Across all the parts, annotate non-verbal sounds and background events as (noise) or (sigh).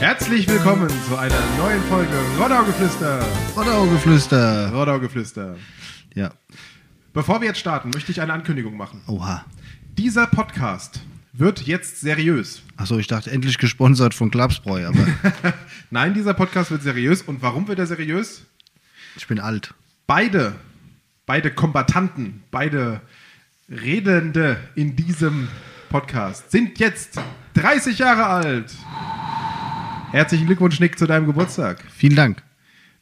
Herzlich willkommen zu einer neuen Folge Roddaugeflüster. Rodaugeflüster. Roddaugeflüster. Ja. Bevor wir jetzt starten, möchte ich eine Ankündigung machen. Oha. Dieser Podcast wird jetzt seriös. Achso, ich dachte endlich gesponsert von Klapsbräu, aber (laughs) Nein, dieser Podcast wird seriös. Und warum wird er seriös? ich bin alt. Beide, beide Kombatanten, beide Redende in diesem Podcast sind jetzt 30 Jahre alt. Herzlichen Glückwunsch, Nick, zu deinem Geburtstag. Vielen Dank.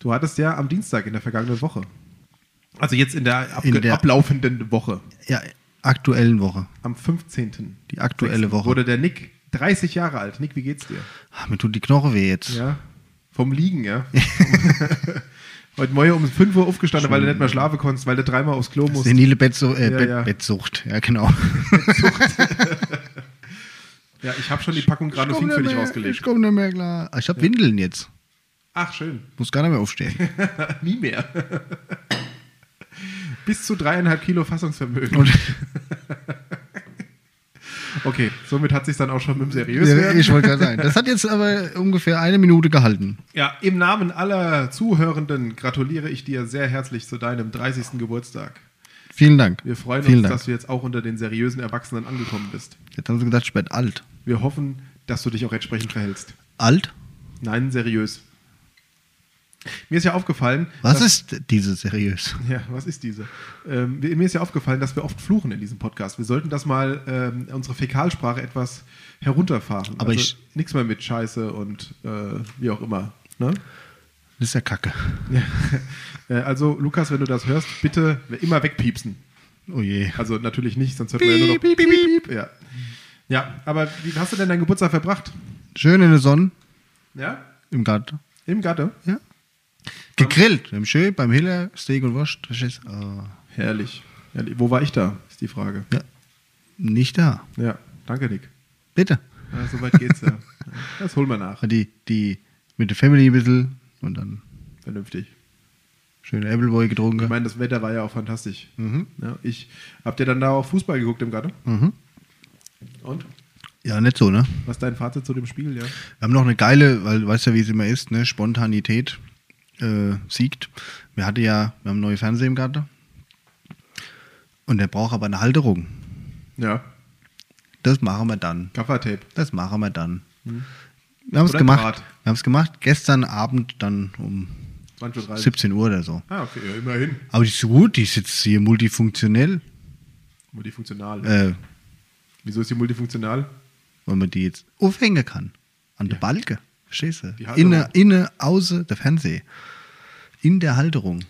Du hattest ja am Dienstag in der vergangenen Woche. Also jetzt in der, In der- ablaufenden Woche. Ja, aktuellen Woche. Am 15. Die aktuelle Woche. Wurde der Nick 30 Jahre alt. Nick, wie geht's dir? Ah, mir tut die Knoche weh jetzt. Ja. Vom Liegen, ja. (laughs) Heute Morgen um 5 Uhr aufgestanden, weil du nicht mehr schlafen konntest, weil du dreimal aufs Klo musst. Senile Bettsu äh, Ja, ja. Bettsucht. Ja, genau. (laughs) Ja, ich habe schon die Packung Granofin für dich rausgelegt. Ich komme nicht mehr klar. Ah, Ich habe Windeln jetzt. Ach, schön. Muss gar nicht mehr aufstehen. (laughs) Nie mehr. (laughs) Bis zu dreieinhalb Kilo Fassungsvermögen. (laughs) Okay, somit hat sich dann auch schon mit dem seriös ja, ich wollte gerade sagen. Das hat jetzt aber ungefähr eine Minute gehalten. Ja, im Namen aller Zuhörenden gratuliere ich dir sehr herzlich zu deinem 30. Geburtstag. Vielen Dank. Wir freuen Vielen uns, Dank. dass du jetzt auch unter den seriösen Erwachsenen angekommen bist. Jetzt haben sie gedacht, ich werde alt. Wir hoffen, dass du dich auch entsprechend verhältst. Alt? Nein, seriös. Mir ist ja aufgefallen. Was dass, ist diese seriös? (laughs) Ja, was ist diese? Ähm, mir mir ist ja aufgefallen, dass wir oft fluchen in diesem Podcast. Wir sollten das mal, ähm, unsere Fäkalsprache etwas herunterfahren. Aber also ich- nichts mehr mit Scheiße und äh, wie auch immer. Ne? Das ist ja Kacke. Ja. Äh, also, Lukas, wenn du das hörst, bitte immer wegpiepsen. Oh je. Also natürlich nicht, sonst hört man ja nur noch Piep, piep, piep, piep. Ja. ja, aber wie hast du denn deinen Geburtstag verbracht? Schön in der Sonne Ja? im Garten. Im Gatte? Ja. Gegrillt. Haben schön beim Hiller Steak und Wurst. Das ist, äh, Herrlich. Herrlich. Wo war ich da, ist die Frage. ja. Nicht da. Ja, danke, Nick. Bitte. Ja, Soweit geht's ja. (laughs) Das holen wir nach. Die, die mit der Family ein bisschen und dann Vernünftig. schöne Appleboy Ich getrunken. meine, das Wetter war ja auch fantastisch. Mhm. Ja, ich, habt ihr dann da auch Fußball geguckt im Garten? Mhm. Und? Ja, nicht so, ne? Was ist dein Fazit zu dem Spiel? Ja. Wir haben noch eine geile, weil du weißt ja, wie es immer ist, ne? Spontanität äh, siegt. Wir hatten ja, wir haben neue Fernseher im Garten. Und der braucht aber eine Halterung. Ja. Das machen wir dann. Gaffertape. Das machen wir dann. Wir haben es gemacht. Wir haben es gemacht. Gestern Abend dann um 20.30 Uhr. 17 Uhr oder so. Ah, okay, ja, immerhin. Aber die ist so gut, die ist jetzt hier multifunktionell. Multifunktional. Äh, Wieso ist die multifunktional? weil man die jetzt aufhängen kann. An der Balke. Verstehst du? Inne, inne, außer der Fernseher. In der Halterung.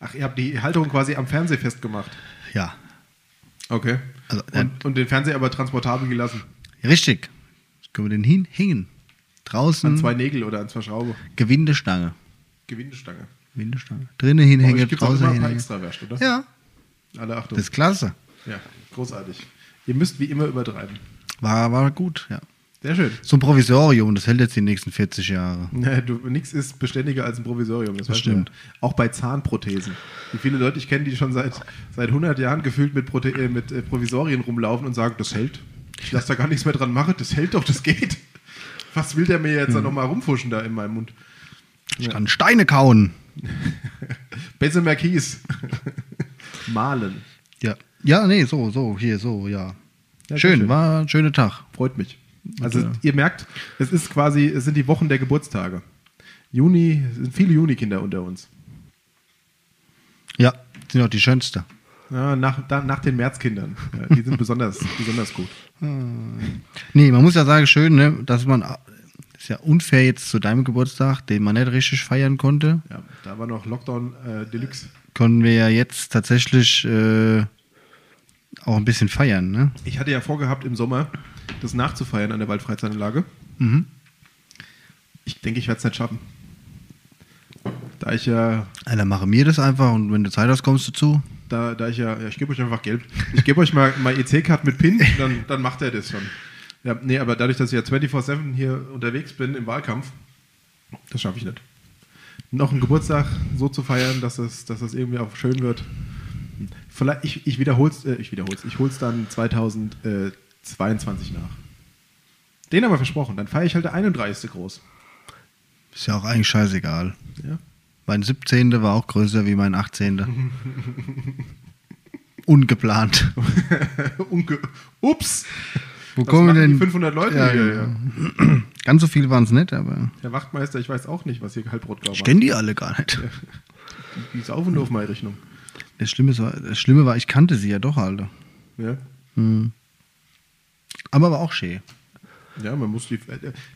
Ach, ihr habt die Halterung quasi am Fernseher festgemacht. Ja. Okay. Also, und, und den Fernseher aber transportabel gelassen. Richtig. Jetzt können wir den hinhängen. Draußen An zwei Nägel oder an zwei Schraube. Gewindestange. Gewindestange. Gewindestange. Drinnen hinhängen, draußen ein hinhängen. extra Wäscht, oder? Ja, Alle Achtung. das ist klasse. ja, großartig. Ihr müsst wie immer übertreiben. War, war gut, ja. Sehr schön. So ein Provisorium, das hält jetzt die nächsten 40 Jahre. (laughs) Ja, du, nix ist beständiger als ein Provisorium. Das, Das stimmt. Auch bei Zahnprothesen. Wie viele Leute ich kenne, die schon seit, seit 100 Jahren gefühlt mit, Prote äh, mit äh, Provisorien rumlaufen und sagen, das hält. Ich lasse da gar nichts mehr dran machen. Das hält doch, das geht. Was will der mir jetzt da Hm. nochmal rumfuschen da in meinem Mund? Ich kann Steine kauen. (laughs) Bessemer Kies. (laughs) Malen. Ja. Ja, nee, so, so, hier, so, ja. Ja, schön, schön. war ein schöner Tag. Freut mich. Also Ja. ihr merkt, es ist quasi, es sind die Wochen der Geburtstage. Juni, es sind viele Juni-Kinder unter uns. Ja, sind auch die schönste. Ja, nach, da, nach den Märzkindern. Ja, die sind besonders, (laughs) besonders gut. Nee, man muss ja sagen, schön, ne, dass man, ist ja unfair jetzt zu deinem Geburtstag, den man nicht richtig feiern konnte, Ja, da war noch Lockdown äh, Deluxe. können wir ja jetzt tatsächlich äh, auch ein bisschen feiern, ne? Ich hatte ja vorgehabt, im Sommer das nachzufeiern an der Waldfreizeitanlage. Mhm. Ich denke, ich werde es nicht schaffen. Da ich ja, Ja, dann machen wir das einfach und wenn du Zeit hast, kommst du zu. Da, da ich ja, ja ich gebe euch einfach Geld. Ich gebe euch mal, mal EC-Card mit PIN, (laughs) dann, dann macht er das schon. Ja, nee, aber dadurch, dass ich ja 24-7 hier unterwegs bin im Wahlkampf, das schaffe ich nicht. Noch einen Geburtstag so zu feiern, dass das, dass das irgendwie auch schön wird. Vielleicht, ich, ich wiederhol's, äh, ich wiederhol's, ich hol's dann 2022 nach. Den haben wir versprochen. Dann feiere ich halt der 31. groß. Ist ja auch eigentlich scheißegal. Ja. Mein 17. war auch größer wie mein 18. Ungeplant. (laughs) Unge Ups! Wo Was kommen denn die 500 Leute Ja, hier? ja. Ja. Ganz so viel waren es nicht, aber Herr Wachtmeister, ich weiß auch nicht, was hier Halbrot ich kenne die alle gar nicht. Die ist auf und auf meine Rechnung. Das Schlimme, war, das Schlimme war, ich kannte sie ja doch alle. Ja. Hm. Aber war auch schön. Ja, man muss die.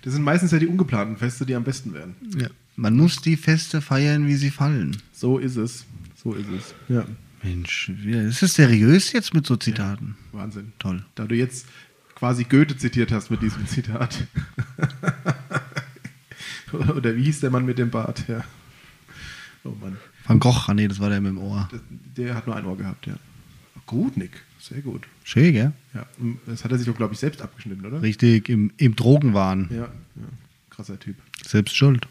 Das sind meistens ja die ungeplanten Feste, die am besten werden. Ja. Man muss die Feste feiern, wie sie fallen. So ist es. So ist es. Ja. Mensch, wie- ist es seriös jetzt mit so Zitaten? Wahnsinn. Toll. Da du jetzt quasi Goethe zitiert hast mit diesem Zitat. (laughs) Oder wie hieß der Mann mit dem Bart? Ja. Oh Mann. Van Gogh, ah nee, das war der mit dem Ohr. Das, der hat nur ein Ohr gehabt, ja. Gut, Nick. Sehr gut. Schön, gell? Ja. Das hat er sich doch, glaube ich, selbst abgeschnitten, oder? Richtig, im, im Drogenwahn. Ja, ja. Krasser Typ. Selbst schuld.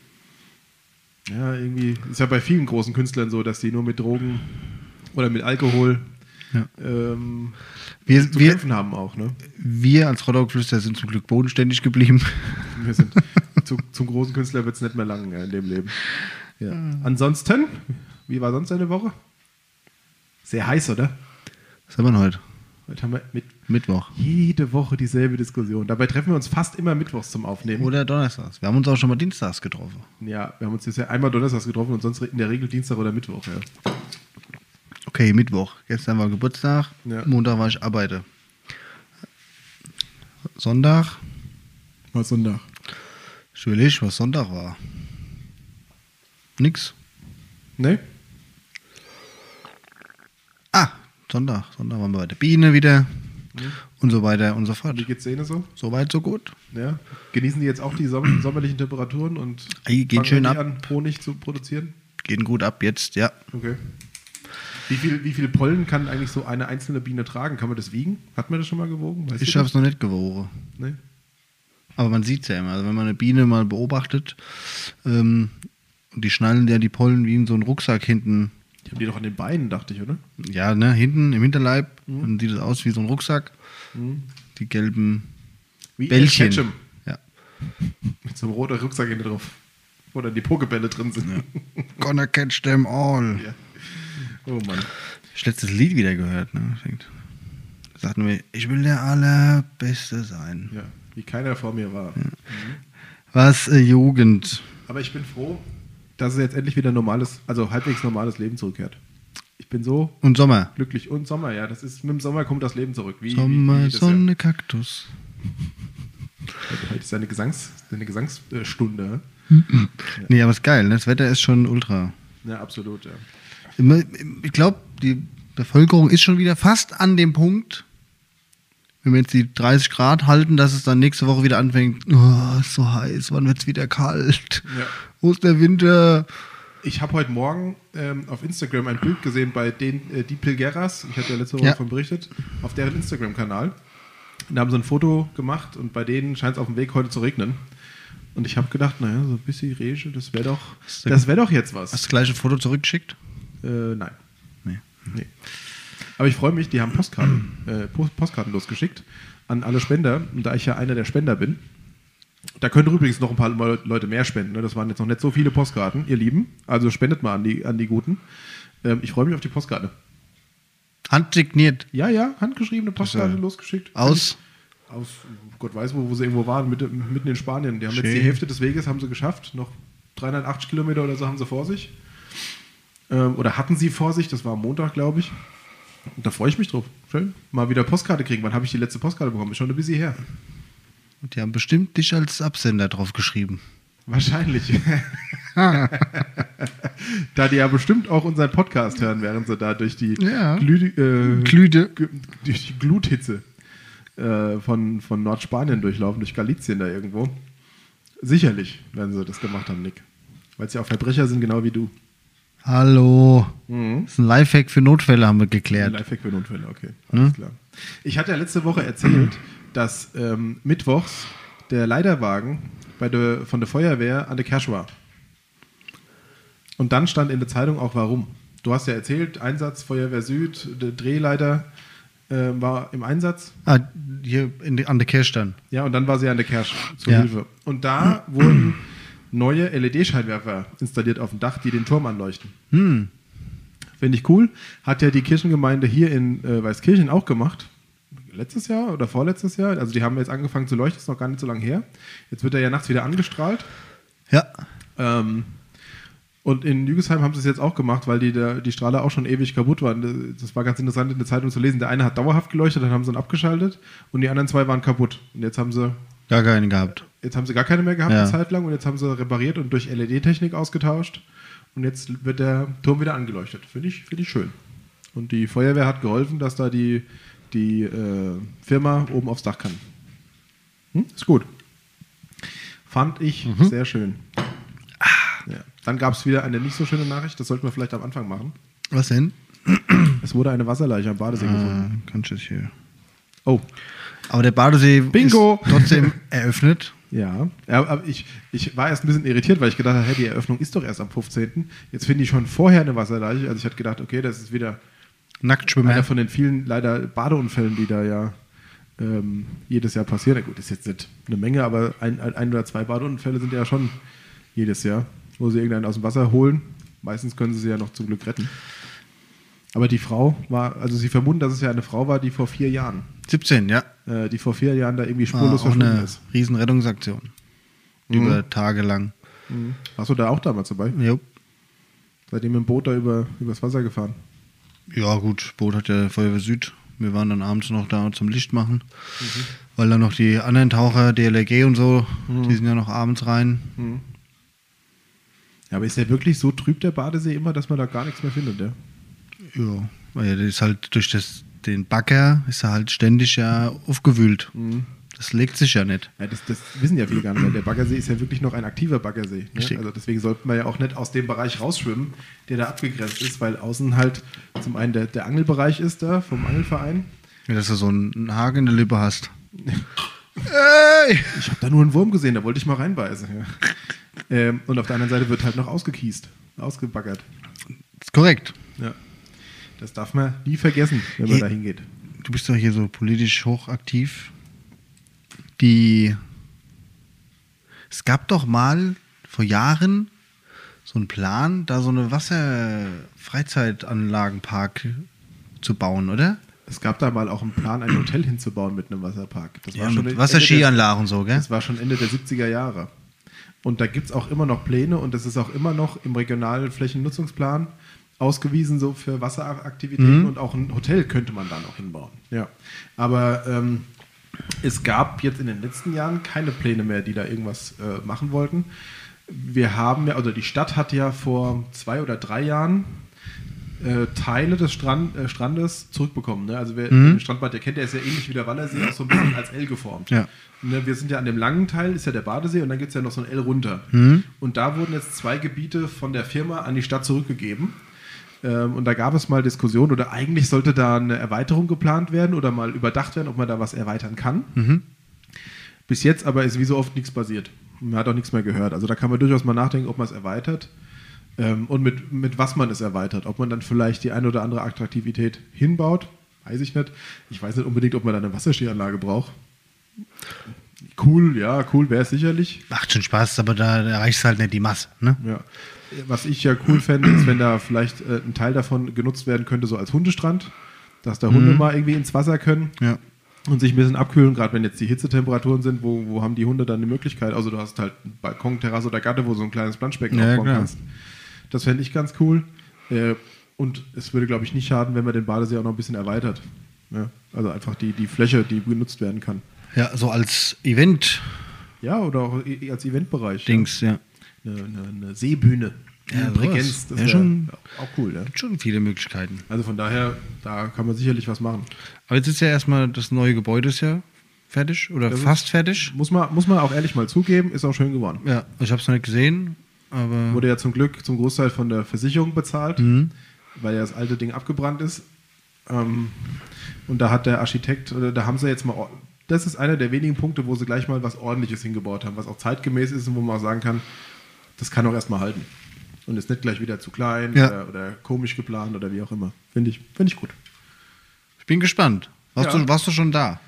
Ja, irgendwie ist ja bei vielen großen Künstlern so, dass die nur mit Drogen oder mit Alkohol Ja. ähm, Wir, zu wir, kämpfen haben auch, ne? wir als Rottau-Geflüster sind zum Glück bodenständig geblieben. (laughs) Wir sind zu, zum großen Künstler wird es nicht mehr lang in dem Leben. Ja. Ansonsten, wie war sonst deine Woche? Sehr heiß, oder? Was haben wir heute? Heute haben wir mit Mittwoch. jede Woche dieselbe Diskussion. Dabei treffen wir uns fast immer mittwochs zum Aufnehmen. Oder Donnerstags. Wir haben uns auch schon mal dienstags getroffen. Ja, wir haben uns jetzt ja einmal donnerstags getroffen und sonst in der Regel Dienstag oder Mittwoch. Ja. Okay, Mittwoch. Gestern war Geburtstag. Ja. Montag war ich arbeite. Sonntag. Mal Sonntag. Ich will was Sonntag war. Nix. Ne? Ah, Sonntag. Sonntag waren wir bei der Biene wieder. Und so weiter und so fort. Wie geht's denen so? So weit, so gut. Ja. Genießen die jetzt auch die som (clears throat) sommerlichen Temperaturen und Ey, geht schön die ab. an, Honig zu produzieren? Gehen gut ab jetzt, ja. Okay. Wie viel, wie viel Pollen kann eigentlich so eine einzelne Biene tragen? Kann man das wiegen? Hat man das schon mal gewogen? Weißt Ich habe es noch nicht gewogen. Nee? Aber man sieht es ja immer. Also wenn man eine Biene mal beobachtet, ähm, und die schnallen ja die Pollen wie in so einen Rucksack hinten. Die haben die doch an den Beinen, dachte ich, oder? Ja, ne, hinten im Hinterleib. Dann sieht es aus wie so ein Rucksack. Mhm. Die gelben Wie Bällchen. Ketchum. Ja. Mit so einem roten Rucksack hinten drauf. Wo dann die Pokebälle drin sind. (laughs) Gonna catch them all. Ja. Oh Mann. Ich letztes Lied wieder gehört, ne? Sagten wir, ich will der Allerbeste sein. Ja. Wie keiner vor mir war. Was äh, Jugend. Aber ich bin froh, dass es jetzt endlich wieder normales, also halbwegs normales Leben zurückkehrt. Ich bin so Und Sommer. glücklich. Und Sommer, ja. Das ist, mit dem Sommer kommt das Leben zurück. Wie, Sommer, wie, wie Sonne, Kaktus. Ja. Heute ist eine, Gesangs, eine Gesangsstunde. Nee, aber ist geil, ne? Das Wetter ist schon ultra. Ja, absolut, ja. Ich glaube, die Bevölkerung ist schon wieder fast an dem Punkt, wenn wir jetzt die 30 Grad halten, dass es dann nächste Woche wieder anfängt, oh, ist so heiß, wann wird es wieder kalt? Ja. Wo ist der Winter? Ich habe heute Morgen ähm, auf Instagram ein Bild gesehen bei den äh, die Pilgeras. Ich hatte ja letzte Woche Ja. davon berichtet. Auf deren Instagram-Kanal. Und Da haben sie ein Foto gemacht und bei denen scheint es auf dem Weg heute zu regnen. Und ich habe gedacht, naja, so ein bisschen Rege, das wäre doch, das wäre doch jetzt Hast du was. das gleiche Foto zurückgeschickt? Äh, nein. Nee. Nee. Aber ich freue mich, die haben Postkarten, (clears throat) äh, Post- Postkarten losgeschickt an alle Spender. Und da ich ja einer der Spender bin, da können übrigens noch ein paar Le- Leute mehr spenden. Ne? Das waren jetzt noch nicht so viele Postkarten, ihr Lieben. Also spendet mal an die, an die Guten. Ähm, ich freue mich auf die Postkarte. Handsigniert. Ja, ja, handgeschriebene Postkarte ja- losgeschickt. Aus? Aus Gott weiß wo, wo sie irgendwo waren, mitten, mitten in Spanien. Die haben jetzt Schön. die Hälfte des Weges haben sie geschafft. Noch 380 Kilometer oder so haben sie vor sich. Ähm, oder hatten sie vor sich, das war am Montag, glaube ich. Und da freue ich mich drauf. Schön. Mal wieder Postkarte kriegen. Wann habe ich die letzte Postkarte bekommen? Ist schon ein bisschen her. Und die haben bestimmt dich als Absender drauf geschrieben. Wahrscheinlich. (laughs) da die ja bestimmt auch unseren Podcast hören, während sie da durch die, Ja. Glü äh, Glüde. Durch die Gluthitze äh, von, von Nordspanien durchlaufen, durch Galizien da irgendwo. Sicherlich werden sie das gemacht haben, Nick. Weil sie auch Verbrecher sind, genau wie du. Hallo. Mhm. Das ist ein Lifehack für Notfälle, haben wir geklärt. Lifehack für Notfälle, okay. Hm? Alles klar. Ich hatte ja letzte Woche erzählt, (clears throat) dass ähm, mittwochs der Leiterwagen bei der, von der Feuerwehr an der Cash war. Und dann stand in der Zeitung auch warum. Du hast ja erzählt, Einsatz Feuerwehr Süd, der Drehleiter äh, war im Einsatz. Ah, hier in an der Kirche dann. Ja, und dann war sie an der Kersch zur Ja. Hilfe. Und da wurden (clears throat) neue LED-Scheinwerfer installiert auf dem Dach, die den Turm anleuchten. Hm. Finde ich cool. Hat ja die Kirchengemeinde hier in äh, Weißkirchen auch gemacht. Letztes Jahr oder vorletztes Jahr. Also die haben jetzt angefangen zu leuchten, ist noch gar nicht so lange her. Jetzt wird er ja nachts wieder angestrahlt. Ja. Ähm, und in Jügesheim haben sie es jetzt auch gemacht, weil die, der, die Strahler auch schon ewig kaputt waren. Das war ganz interessant in der Zeitung zu lesen. Der eine hat dauerhaft geleuchtet, dann haben sie ihn abgeschaltet und die anderen zwei waren kaputt. Und jetzt haben sie, Gar keinen gehabt. jetzt haben sie gar keine mehr gehabt Ja. eine Zeit lang und jetzt haben sie repariert und durch LED-Technik ausgetauscht. Und jetzt wird der Turm wieder angeleuchtet. Finde ich, finde ich schön. Und die Feuerwehr hat geholfen, dass da die, die äh, Firma oben aufs Dach kann. Hm? Ist gut. Fand ich Mhm. sehr schön. Ja. Dann gab es wieder eine nicht so schöne Nachricht, das sollten wir vielleicht am Anfang machen. Was denn? Es wurde eine Wasserleiche am Badesee gefunden. Ah, kannst du es hier. Oh, Aber der Badesee Bingo! ist trotzdem (laughs) eröffnet. ja. aber ich, ich war erst ein bisschen irritiert, weil ich gedacht habe, hey, die Eröffnung ist doch erst am 15. Jetzt finde ich schon vorher eine Wasserleiche. Also ich hatte gedacht, okay, das ist wieder Nacktschwimmer. einer von den vielen leider Badeunfällen, die da ja ähm, jedes Jahr passieren. Na gut, ist jetzt nicht eine Menge, aber ein, ein, ein oder zwei Badeunfälle sind ja schon jedes Jahr, wo sie irgendeinen aus dem Wasser holen. Meistens können sie sie ja noch zum Glück retten. Aber die Frau war, also sie vermuten, dass es ja eine Frau war, die vor vier Jahren, 17, ja. äh, die vor vier Jahren da irgendwie Ah, spurlos auch verschwunden ist. riesen Rettungsaktion. Über Tage lang. Mhm. Warst du da auch damals dabei? Jo. Seitdem im Boot da über, übers Wasser gefahren. Ja, gut, Boot hat ja Feuerwehr Süd. Wir waren dann abends noch da zum Licht machen. Mhm. Weil dann noch die anderen Taucher, DLRG und so, die sind ja noch abends rein. Ja, aber ist der wirklich so trüb, der Badesee, immer, dass man da gar nichts mehr findet, ja? Ja, weil das ist halt durch das, den Bagger ist er halt ständig ja aufgewühlt. Mhm. Das legt sich ja nicht. Ja, das, das wissen ja viele gar nicht. weil Der Baggersee ist ja wirklich noch ein aktiver Baggersee. Ne? Also deswegen sollten wir ja auch nicht aus dem Bereich rausschwimmen, der da abgegrenzt ist, weil außen halt zum einen der, der Angelbereich ist da vom Angelverein. Ja, dass du so einen Haken in der Lippe hast. (laughs) Ey! Ich habe da nur einen Wurm gesehen, da wollte ich mal reinbeißen. Ja. Ähm, und auf der anderen Seite wird halt noch ausgekiest, ausgebaggert. Ist korrekt. Ja. Das darf man nie vergessen, wenn man da hingeht. Du bist doch hier so politisch hochaktiv. Die. Es gab doch mal vor Jahren so einen Plan, da so eine Wasserfreizeitanlagenpark zu bauen, oder? Es gab da mal auch einen Plan, ein Hotel hinzubauen mit einem Wasserpark. Das Ja, schon mit Ende Wasserskianlagen und so, gell? das war schon Ende der 70er Jahre. Und da gibt es auch immer noch Pläne und das ist auch immer noch im regionalen Flächennutzungsplan ausgewiesen, so für Wasseraktivitäten und auch ein Hotel könnte man da noch hinbauen. Ja. Aber ähm, es gab jetzt in den letzten Jahren keine Pläne mehr, die da irgendwas äh, machen wollten. Wir haben ja, also die Stadt hat ja vor zwei oder drei Jahren äh, Teile des Strand, äh, Strandes zurückbekommen. Ne? Also wer den Strandbad ja kennt, der ist ja ähnlich wie der Wallersee, auch so ein bisschen als L geformt. Ja. Ne, wir sind ja an dem langen Teil, ist ja der Badesee und dann gibt es ja noch so ein L runter. Und da wurden jetzt zwei Gebiete von der Firma an die Stadt zurückgegeben. Ähm, und da gab es mal Diskussionen oder eigentlich sollte da eine Erweiterung geplant werden oder mal überdacht werden, ob man da was erweitern kann. Bis jetzt aber ist wie so oft nichts passiert. Man hat auch nichts mehr gehört. Also da kann man durchaus mal nachdenken, ob man es erweitert ähm, und mit, mit was man es erweitert. Ob man dann vielleicht die eine oder andere Attraktivität hinbaut, weiß ich nicht. Ich weiß nicht unbedingt, ob man da eine Wasserskianlage braucht. Cool, ja, cool wäre es sicherlich. Macht schon Spaß, aber da erreichst du halt nicht die Masse, ne? Ja. Was ich ja cool fände, ist, wenn da vielleicht äh, ein Teil davon genutzt werden könnte, so als Hundestrand, dass da Hunde mal irgendwie ins Wasser können Ja. und sich ein bisschen abkühlen, gerade wenn jetzt die Hitzetemperaturen sind, wo, wo haben die Hunde dann die Möglichkeit? Also du hast halt einen Balkon, Terrasse oder Gatte, wo so ein kleines Planschbecken Ja, aufbauen kannst. Das fände ich ganz cool. Äh, und es würde, glaube ich, nicht schaden, wenn man den Badesee auch noch ein bisschen erweitert. Ja, also einfach die, die Fläche, die genutzt werden kann. Ja, so als Event-Dings, Ja, oder auch als Eventbereich. ja. Ja. Eine, eine, eine Seebühne. Ja. Bregenz. Das Ja, schon- auch cool, ja. Gibt schon viele Möglichkeiten. Also von daher, da kann man sicherlich was machen. Aber jetzt ist ja erstmal das neue Gebäude ist ja fertig oder Das ist- fast fertig. Muss man, muss man auch ehrlich mal zugeben, ist auch schön geworden. Ja, ich habe es noch nicht gesehen, aber Wurde ja zum Glück zum Großteil von der Versicherung bezahlt, Mhm. weil ja das alte Ding abgebrannt ist. Ähm, und da hat der Architekt, oder da haben sie jetzt mal, das ist einer der wenigen Punkte, wo sie gleich mal was Ordentliches hingebaut haben, was auch zeitgemäß ist und wo man auch sagen kann, das kann auch erstmal halten. Und ist nicht gleich wieder zu klein Ja. oder, oder komisch geplant oder wie auch immer. Finde ich, finde ich gut. ich bin gespannt. Warst, Ja. du, warst du schon da?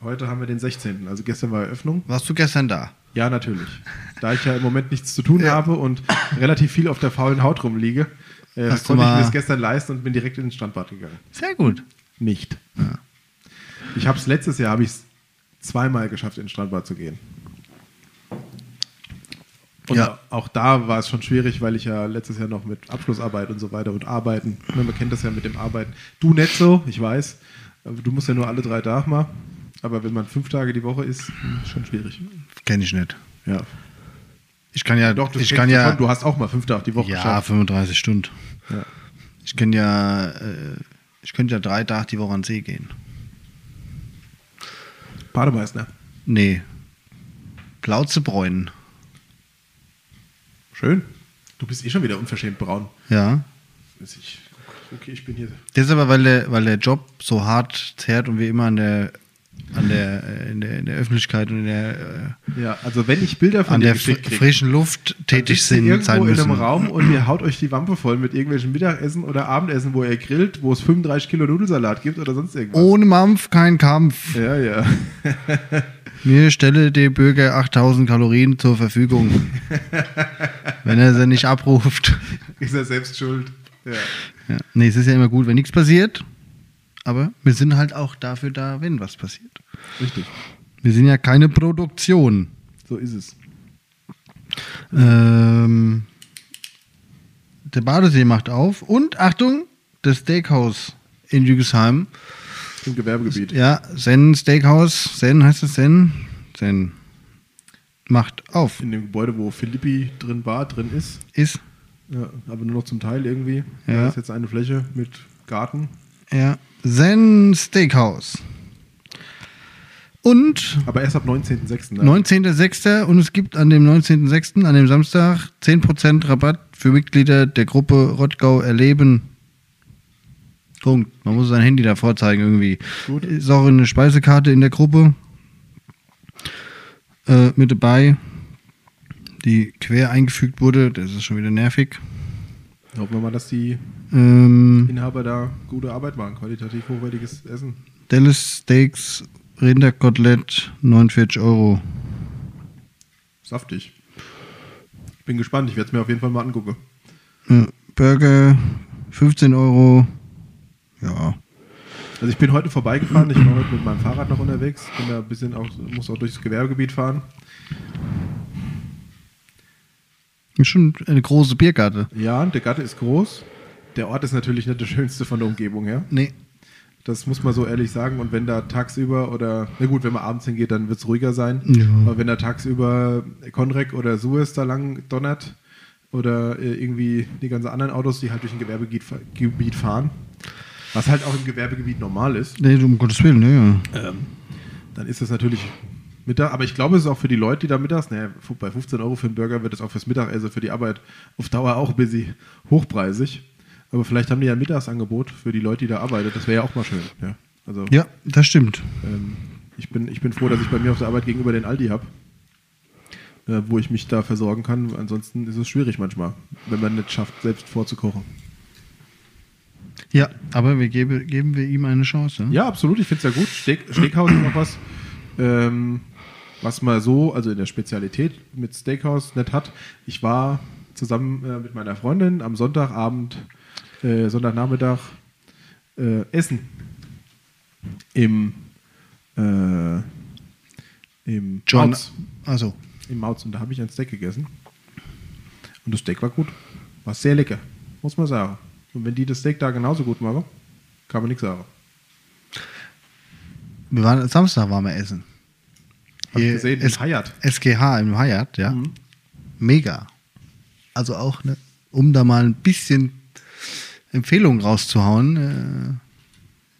Heute haben wir den 16. Also gestern war Eröffnung. Warst du gestern da? Ja, natürlich. Da ich ja im Moment nichts zu tun habe und relativ viel auf der faulen Haut rumliege, äh, Hast konnte ich mir das gestern leisten und bin direkt in den Strandbad gegangen. Sehr gut. Nicht. Ich habe es letztes Jahr habe ich es zweimal geschafft, in den Strandbad zu gehen. Und Ja. auch da war es schon schwierig, weil ich ja letztes Jahr noch mit Abschlussarbeit und so weiter und Arbeiten, ne, man kennt das ja mit dem Arbeiten. Du nicht so, ich weiß. Du musst ja nur alle drei Tage mal. Aber wenn man fünf Tage die Woche ist, ist schon schwierig. Kenne ich nicht. Ja. Ich kann ja, Doch, das ich kann du ja. Du hast auch mal fünf Tage die Woche ja, geschafft. 35 Stunden. Ja. Ich kann ja, äh, ich könnte ja drei Tage die Woche an den See gehen. Bademeister. Nee. Plauzebräunen. Schön. Du bist eh schon wieder unverschämt braun. Ja. Ich, okay, ich bin hier. Das ist aber, weil der, weil der Job so hart zerrt und wir immer an der, an der, äh, in der, in der Öffentlichkeit und in der, äh, Ja, also wenn ich Bilder von an dir der fr krieg, frischen Luft tätig sind, irgendwo sein in müssen. einem Raum und ihr haut euch die Wampe voll mit irgendwelchen Mittagessen oder Abendessen, wo ihr grillt, wo es 35 Kilo Nudelsalat gibt oder sonst irgendwas. Ohne Mampf kein Kampf. Ja, ja. (laughs) Mir stelle der Bürger 8000 Kalorien zur Verfügung. (laughs) wenn er sie nicht abruft. Ist er selbst schuld. Ja. Ja. Nee, es ist ja immer gut, wenn nichts passiert. Aber wir sind halt auch dafür da, wenn was passiert. Richtig. Wir sind ja keine Produktion. So ist es. Ähm, der Badesee macht auf. Und Achtung, das Steakhouse in Jügesheim. Im Gewerbegebiet. Ja, Zen Steakhouse. Zen heißt es Zen? Zen. Macht auf. In dem Gebäude, wo Philippi drin war, drin ist. Ist. Ja, aber nur noch zum Teil irgendwie. Ja. Da ist jetzt eine Fläche mit Garten. Ja. Zen Steakhouse. Und Aber erst ab 19.06. Ne? 19.06. und es gibt an dem 19.06., an dem Samstag, 10% Rabatt für Mitglieder der Gruppe Rottgau erleben. Punkt. Man muss sein Handy da vorzeigen irgendwie. Gut. Ist auch eine Speisekarte in der Gruppe äh, mit dabei, die quer eingefügt wurde. Das ist schon wieder nervig. Hoffen wir mal, dass die Ähm, Inhaber da gute Arbeit machen. Qualitativ hochwertiges Essen. Dallas Steaks, Rinderkotelett, 49 Euro. Saftig. Bin gespannt. Ich werde es mir auf jeden Fall mal angucken. Ja, Burger, 15 Euro. Ja. Also ich bin heute vorbeigefahren. Ich war heute mit meinem Fahrrad noch unterwegs. Bin da ein bisschen auch, muss auch durchs Gewerbegebiet fahren. Ist schon eine große Biergarte. Ja, der Gatte ist groß. Der Ort ist natürlich nicht der schönste von der Umgebung her. Nee. Das muss man so ehrlich sagen. Und wenn da tagsüber oder, na gut, wenn man abends hingeht, dann wird es ruhiger sein. Ja. Aber wenn da tagsüber Conrec oder Suez da lang donnert oder äh, irgendwie die ganzen anderen Autos, die halt durch ein Gewerbegebiet fa- Gebiet fahren, was halt auch im Gewerbegebiet normal ist, Nee, um Gottes Willen, ne, ja. ähm, dann ist das natürlich Mittag. Aber ich glaube, es ist auch für die Leute, die da mittags, naja, bei 15 Euro für einen Burger wird es auch fürs Mittagessen, für die Arbeit auf Dauer auch ein bisschen hochpreisig. Aber vielleicht haben die ja ein Mittagsangebot für die Leute, die da arbeiten. Das wäre ja auch mal schön. Ja, also, Ja, das stimmt. ähm, ich, bin, ich bin froh, dass ich bei mir auf der Arbeit gegenüber den Aldi habe, äh, wo ich mich da versorgen kann. Ansonsten ist es schwierig manchmal, wenn man nicht schafft, selbst vorzukochen. Ja, aber wir gebe, geben wir ihm eine Chance. Ja, absolut. Ich finde es ja gut. Steak, Steakhouse ist noch was, ähm, was man so, also in der Spezialität mit Steakhouse nicht hat. Ich war zusammen äh, mit meiner Freundin am Sonntagabend, äh, Sonntagnachmittag äh, essen im äh, im John. Mautz. Also, Im Mautz. Und da habe ich ein Steak gegessen. Und das Steak war gut. War sehr lecker, muss man sagen. Und wenn die das Steak da genauso gut machen, kann man nichts sagen. wir waren Samstag waren wir essen. Hab ich Hier gesehen, S- im Hyatt. SGH im Hyatt, ja. Mhm. Mega. Also auch, ne, um da mal ein bisschen Empfehlungen rauszuhauen. Äh,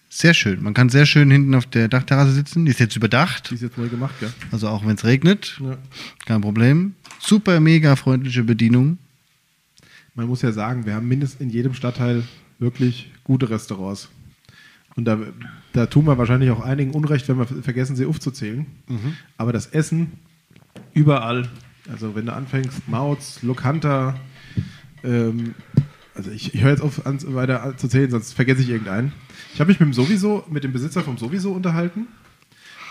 sehr schön. Man kann sehr schön hinten auf der Dachterrasse sitzen. Die ist jetzt überdacht. Die ist jetzt neu gemacht, gell? Also auch wenn es regnet, Ja. kein Problem. Super mega freundliche Bedienung. Man muss ja sagen, wir haben mindestens in jedem Stadtteil wirklich gute Restaurants. Und da, da tun wir wahrscheinlich auch einigen Unrecht, wenn wir vergessen, sie aufzuzählen. Aber das Essen überall, also wenn du anfängst, Mautz, Lokanta, ähm, also ich, ich höre jetzt auf, an, weiter zu zählen, sonst vergesse ich irgendeinen. Ich habe mich mit dem sowieso, mit dem Besitzer vom sowieso unterhalten.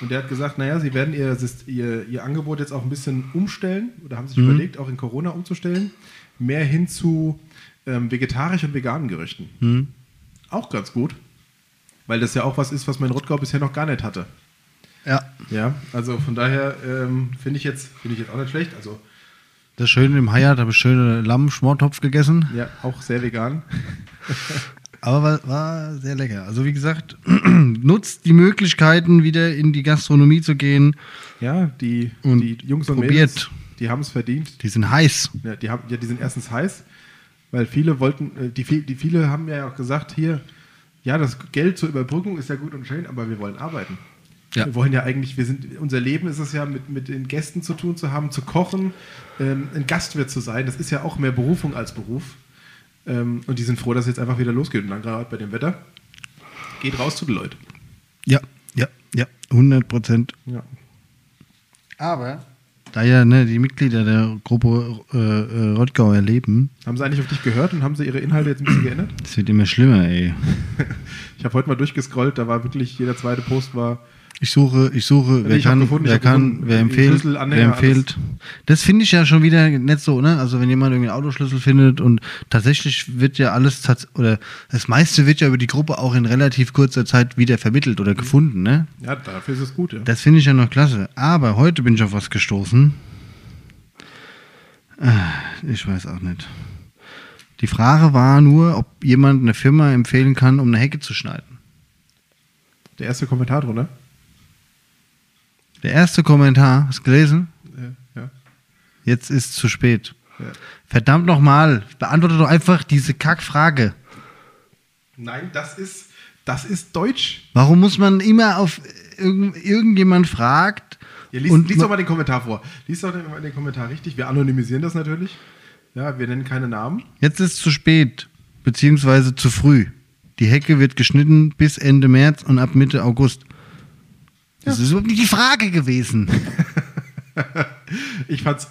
Und der hat gesagt, naja, sie werden ihr, ihr, ihr Angebot jetzt auch ein bisschen umstellen oder haben sich Mhm. überlegt, auch in Corona umzustellen, mehr hin zu ähm, vegetarisch und veganen Gerichten. Mhm. Auch ganz gut, weil das ja auch was ist, was man in Rottgau bisher noch gar nicht hatte. Ja. Ja, also von daher ähm, finde ich, jetzt finde ich jetzt auch nicht schlecht. Also Das Schöne im Haiat habe ich schöne Lamm-Schmortopf gegessen. ja, auch sehr vegan. (laughs) Aber war, war sehr lecker. Also wie gesagt, (clears throat) nutzt die Möglichkeiten, wieder in die Gastronomie zu gehen. Ja, die, Und die Jungs und probiert. Mädels, die haben es verdient. Die sind heiß. Ja, die, haben, ja, die sind erstens heiß, weil viele wollten, äh, die, die viele haben ja auch gesagt, hier, ja, das Geld zur Überbrückung ist ja gut und schön, aber wir wollen arbeiten. Ja. Wir wollen ja eigentlich, wir sind, unser Leben ist es ja, mit, mit den Gästen zu tun zu haben, zu kochen, ähm, ein Gastwirt zu sein. Das ist ja auch mehr Berufung als Beruf. Ähm, und die sind froh, dass es jetzt einfach wieder losgeht. Und dann gerade bei dem Wetter, geht raus zu den Leuten. Ja, ja, ja, 100 Prozent. Ja. Aber da ja ne, die Mitglieder der Gruppe äh, äh, Rottgau erleben, Haben sie eigentlich auf dich gehört und haben sie ihre Inhalte jetzt ein bisschen geändert? das wird immer schlimmer, ey. (laughs) Ich habe heute mal durchgescrollt, da war wirklich, jeder zweite Post war, Ich suche, ich suche, wer ich kann, gefunden, wer kann, gefunden, wer empfiehlt, wer empfiehlt. Das finde ich ja schon wieder nicht so, ne? Also wenn jemand irgendwie einen Autoschlüssel findet und tatsächlich wird ja alles oder das meiste wird ja über die Gruppe auch in relativ kurzer Zeit wieder vermittelt oder gefunden, ne? ja, dafür ist es gut, ja. Das finde ich ja noch klasse. Aber heute bin ich auf was gestoßen. Ah, Ich weiß auch nicht. Die Frage war nur, ob jemand eine Firma empfehlen kann, um eine Hecke zu schneiden. Der erste Kommentar drunter. Der erste Kommentar, hast du gelesen? Ja. Jetzt ist zu spät. Ja. Verdammt nochmal, beantworte doch einfach diese Kackfrage. Nein, das ist, das ist Deutsch. Warum muss man immer auf irgend, irgendjemand fragt? Ja, lies, und lies doch mal den Kommentar vor. Lies doch den, den Kommentar richtig. Wir anonymisieren das natürlich. Ja, wir nennen keine Namen. Jetzt ist zu spät, beziehungsweise zu früh. Die Hecke wird geschnitten bis Ende März und ab Mitte August. Das ist überhaupt nicht die Frage gewesen. Ich fand's,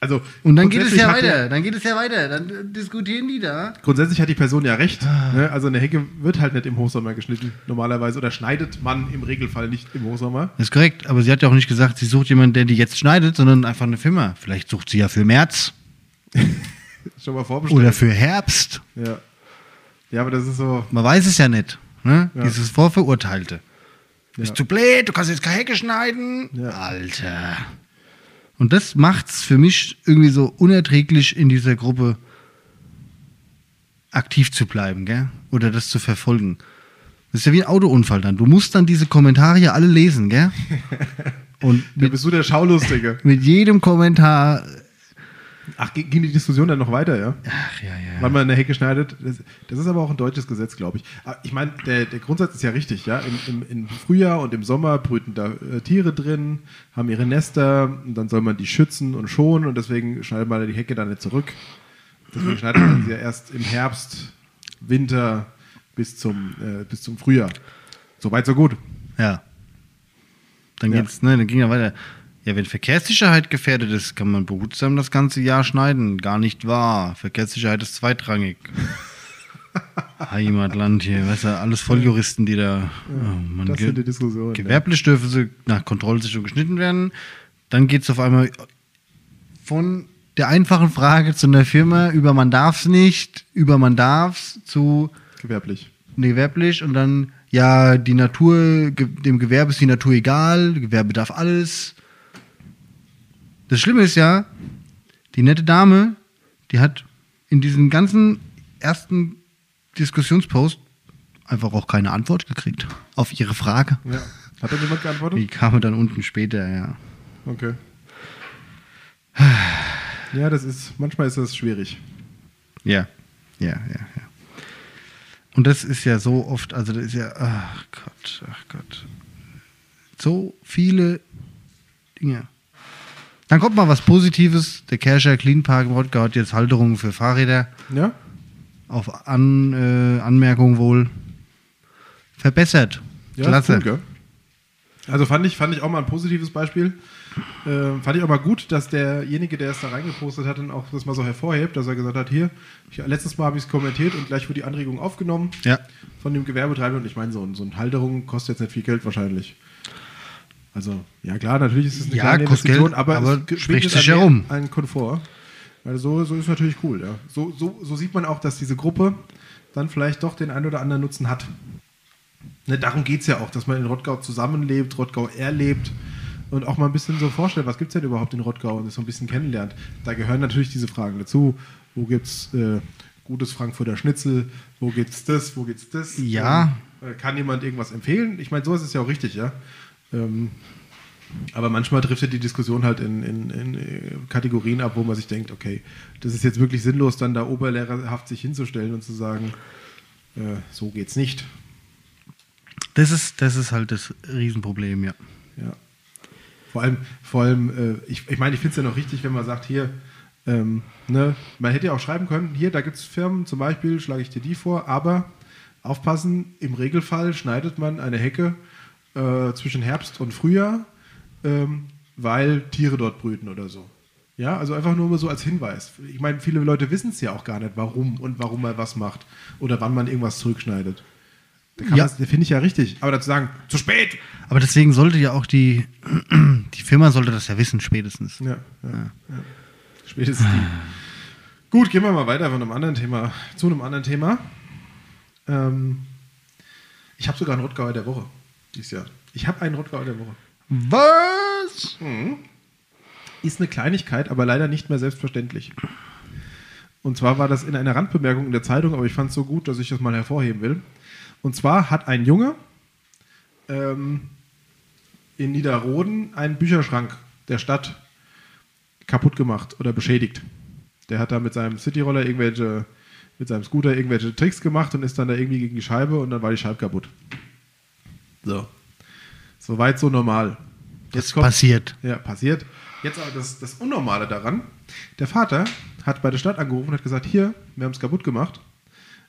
also. Und dann geht es ja weiter. Dann geht es ja weiter. Dann äh, diskutieren die da. Grundsätzlich hat die Person ja recht. Ah. Ne? Also eine Hecke wird halt nicht im Hochsommer geschnitten, normalerweise. Oder schneidet man im Regelfall nicht im Hochsommer. Das ist korrekt, aber sie hat ja auch nicht gesagt, sie sucht jemanden, der die jetzt schneidet, sondern einfach eine Firma. Vielleicht sucht sie ja für März (laughs) Schon mal vorbestellt. oder für Herbst. Ja. Ja, aber das ist so. Man weiß es ja nicht. Ne? Ja. Dieses Vorverurteilte. Bist Ja. du blöd, du kannst jetzt keine Hecke schneiden. Ja. Alter. Und das macht's für mich irgendwie so unerträglich in dieser Gruppe aktiv zu bleiben, gell? Oder das zu verfolgen. Das ist ja wie ein Autounfall dann. Du musst dann diese Kommentare ja alle lesen, gell? (laughs) Und Da mit, bist du der Schaulustige. (laughs) mit jedem Kommentar. Ach, ging die Diskussion dann noch weiter, ja? Ach ja, ja. Wann man eine Hecke schneidet. Das, das ist aber auch ein deutsches Gesetz, glaube ich. Aber Ich meine, der, der Grundsatz ist ja richtig, ja. Im, im, Im Frühjahr und im Sommer brüten da äh, Tiere drin, haben ihre Nester, und dann soll man die schützen und schonen und deswegen schneidet man die Hecke dann nicht zurück. Deswegen schneidet man sie ja erst im Herbst, Winter bis zum, äh, bis zum Frühjahr. Soweit, so gut. Ja. Dann Ja. geht's, ne, dann ging ja weiter. Ja, wenn Verkehrssicherheit gefährdet ist, kann man behutsam das ganze Jahr schneiden. Gar nicht wahr. Verkehrssicherheit ist zweitrangig. (laughs) Heimatland hier, weißt du, alles Volljuristen, die da. oh Mann, das sind die Diskussionen. gewerblich dürfen sie nach Kontrollsicherung geschnitten werden. Dann geht's auf einmal von der einfachen Frage zu einer Firma über man darf's nicht, über man darf's zu Ja. Gewerblich. gewerblich und dann, ja, die Natur, dem Gewerbe ist die Natur egal, Gewerbe darf alles. Das Schlimme ist ja, die nette Dame, die hat in diesem ganzen ersten Diskussionspost einfach auch keine Antwort gekriegt auf ihre Frage. Ja. Hat da jemand geantwortet? Die kam dann unten später, ja. Okay. Ja, das ist, manchmal ist das schwierig. Ja, ja, ja, ja. Und das ist ja so oft, also das ist ja, ach Gott, ach Gott. So viele Dinge. Dann kommt mal was Positives. Der Kerscher Clean Park Rottgau hat jetzt Halterungen für Fahrräder Ja? auf An, äh, Anmerkung wohl verbessert. Ja, Klasse. Cool? Also fand ich, fand ich auch mal ein positives Beispiel. Äh, fand ich aber gut, dass derjenige, der es da reingepostet hat, dann auch das mal so hervorhebt, dass er gesagt hat, hier, ich, letztes Mal habe ich es kommentiert und gleich wurde die Anregung aufgenommen Ja. von dem Gewerbetreiber. Und ich meine, so, ein- so eine Halterung kostet jetzt nicht viel Geld wahrscheinlich. Also, ja klar, natürlich ist es eine Ja, kleine Investition, Geld, aber, aber es spricht sich herum. Einen Komfort. Also so, so ist natürlich cool, ja. So, so, so sieht man auch, dass diese Gruppe dann vielleicht doch den ein oder anderen Nutzen hat. Ne, darum geht es ja auch, dass man in Rottgau zusammenlebt, Rottgau erlebt und auch mal ein bisschen so vorstellt, was gibt es denn überhaupt in Rottgau und es so ein bisschen kennenlernt. Da gehören natürlich diese Fragen dazu. Wo gibt es äh, gutes Frankfurter Schnitzel? Wo gibt's das? Wo gibt's das? Ja. Ähm, äh, kann jemand irgendwas empfehlen? Ich meine, so ist es ja auch richtig, ja. Ähm, aber manchmal driftet die Diskussion halt in, in, in äh, Kategorien ab, wo man sich denkt, okay, das ist jetzt wirklich sinnlos, dann da oberlehrerhaft sich hinzustellen und zu sagen, äh, so geht's nicht. Das ist, das ist halt das Riesenproblem, ja. Ja. Vor allem, vor allem äh, ich, ich meine, ich finde es ja noch richtig, wenn man sagt, hier, ähm, ne, man hätte ja auch schreiben können, hier, da gibt es Firmen, zum Beispiel schlage ich dir die vor, aber aufpassen, im Regelfall schneidet man eine Hecke äh, zwischen Herbst und Frühjahr, ähm, weil Tiere dort brüten oder so. Ja, also einfach nur so als Hinweis. Ich meine, viele Leute wissen es ja auch gar nicht, warum und warum man was macht oder wann man irgendwas zurückschneidet. Da Ja. finde ich ja richtig. Aber dazu sagen, zu spät, Aber deswegen sollte ja auch die, (clears throat) die Firma sollte das ja wissen, spätestens. Ja, ja, ja. Spätestens die. Gut, gehen wir mal weiter von einem anderen Thema zu einem anderen Thema. Ähm, ich habe sogar einen Rottgauer der Woche dieses Jahr. Ich habe einen Rottgauer der Woche. Was? Ist eine Kleinigkeit, aber leider nicht mehr selbstverständlich. Und zwar war das in einer Randbemerkung in der Zeitung, aber ich fand es so gut, dass ich das mal hervorheben will. Und zwar hat ein Junge ähm, in Niederroden einen Bücherschrank der Stadt kaputt gemacht oder beschädigt. Der hat da mit seinem Cityroller irgendwelche, mit seinem Scooter irgendwelche Tricks gemacht und ist dann da irgendwie gegen die Scheibe und dann war die Scheibe kaputt. So. Soweit so normal. Das passiert. Ja, passiert. Jetzt aber das, das Unnormale daran. Der Vater hat bei der Stadt angerufen und hat gesagt, hier, wir haben es kaputt gemacht.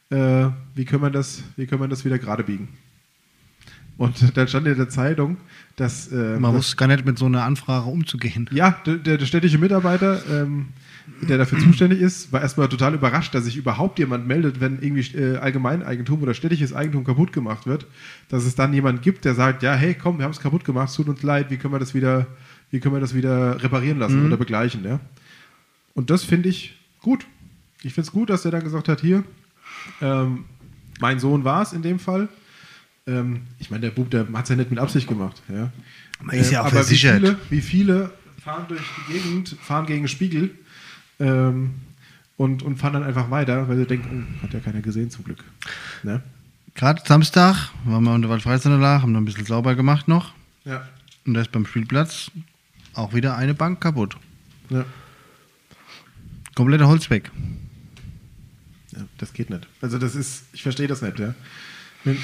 Äh, wie, können wir das, wie können wir das wieder gerade biegen? Und (laughs) dann stand in der Zeitung, dass... Äh, Man dass- wusste gar nicht mit so einer Anfrage umzugehen. ja, der, der, der städtische Mitarbeiter, ähm, der dafür zuständig ist, war erstmal total überrascht, dass sich überhaupt jemand meldet, wenn irgendwie äh, Allgemeineigentum oder städtisches Eigentum kaputt gemacht wird, dass es dann jemand gibt, der sagt, ja, hey, komm, wir haben es kaputt gemacht, es tut uns leid, wie können wir das wieder, wie können wir das wieder reparieren lassen oder begleichen, ja? Und das finde ich gut. Ich finde es gut, dass der dann gesagt hat, hier, ähm, mein Sohn war es in dem Fall. Ähm, ich meine, der Bub, der hat es ja nicht mit Absicht gemacht. Ja. Man ist ja auch aber versichert. Wie viele, wie viele fahren durch die Gegend, fahren gegen Spiegel ähm, und, und fahren dann einfach weiter, weil sie denken, oh, hat ja keiner gesehen zum Glück. Ne? Gerade Samstag waren wir unter Waldfreisanlage, haben noch ein bisschen sauber gemacht noch. Ja. Und da ist beim Spielplatz auch wieder eine Bank kaputt. ja. Kompletter Holz weg. Ja, das geht nicht. Also das ist, ich verstehe das nicht, ja. Wenn,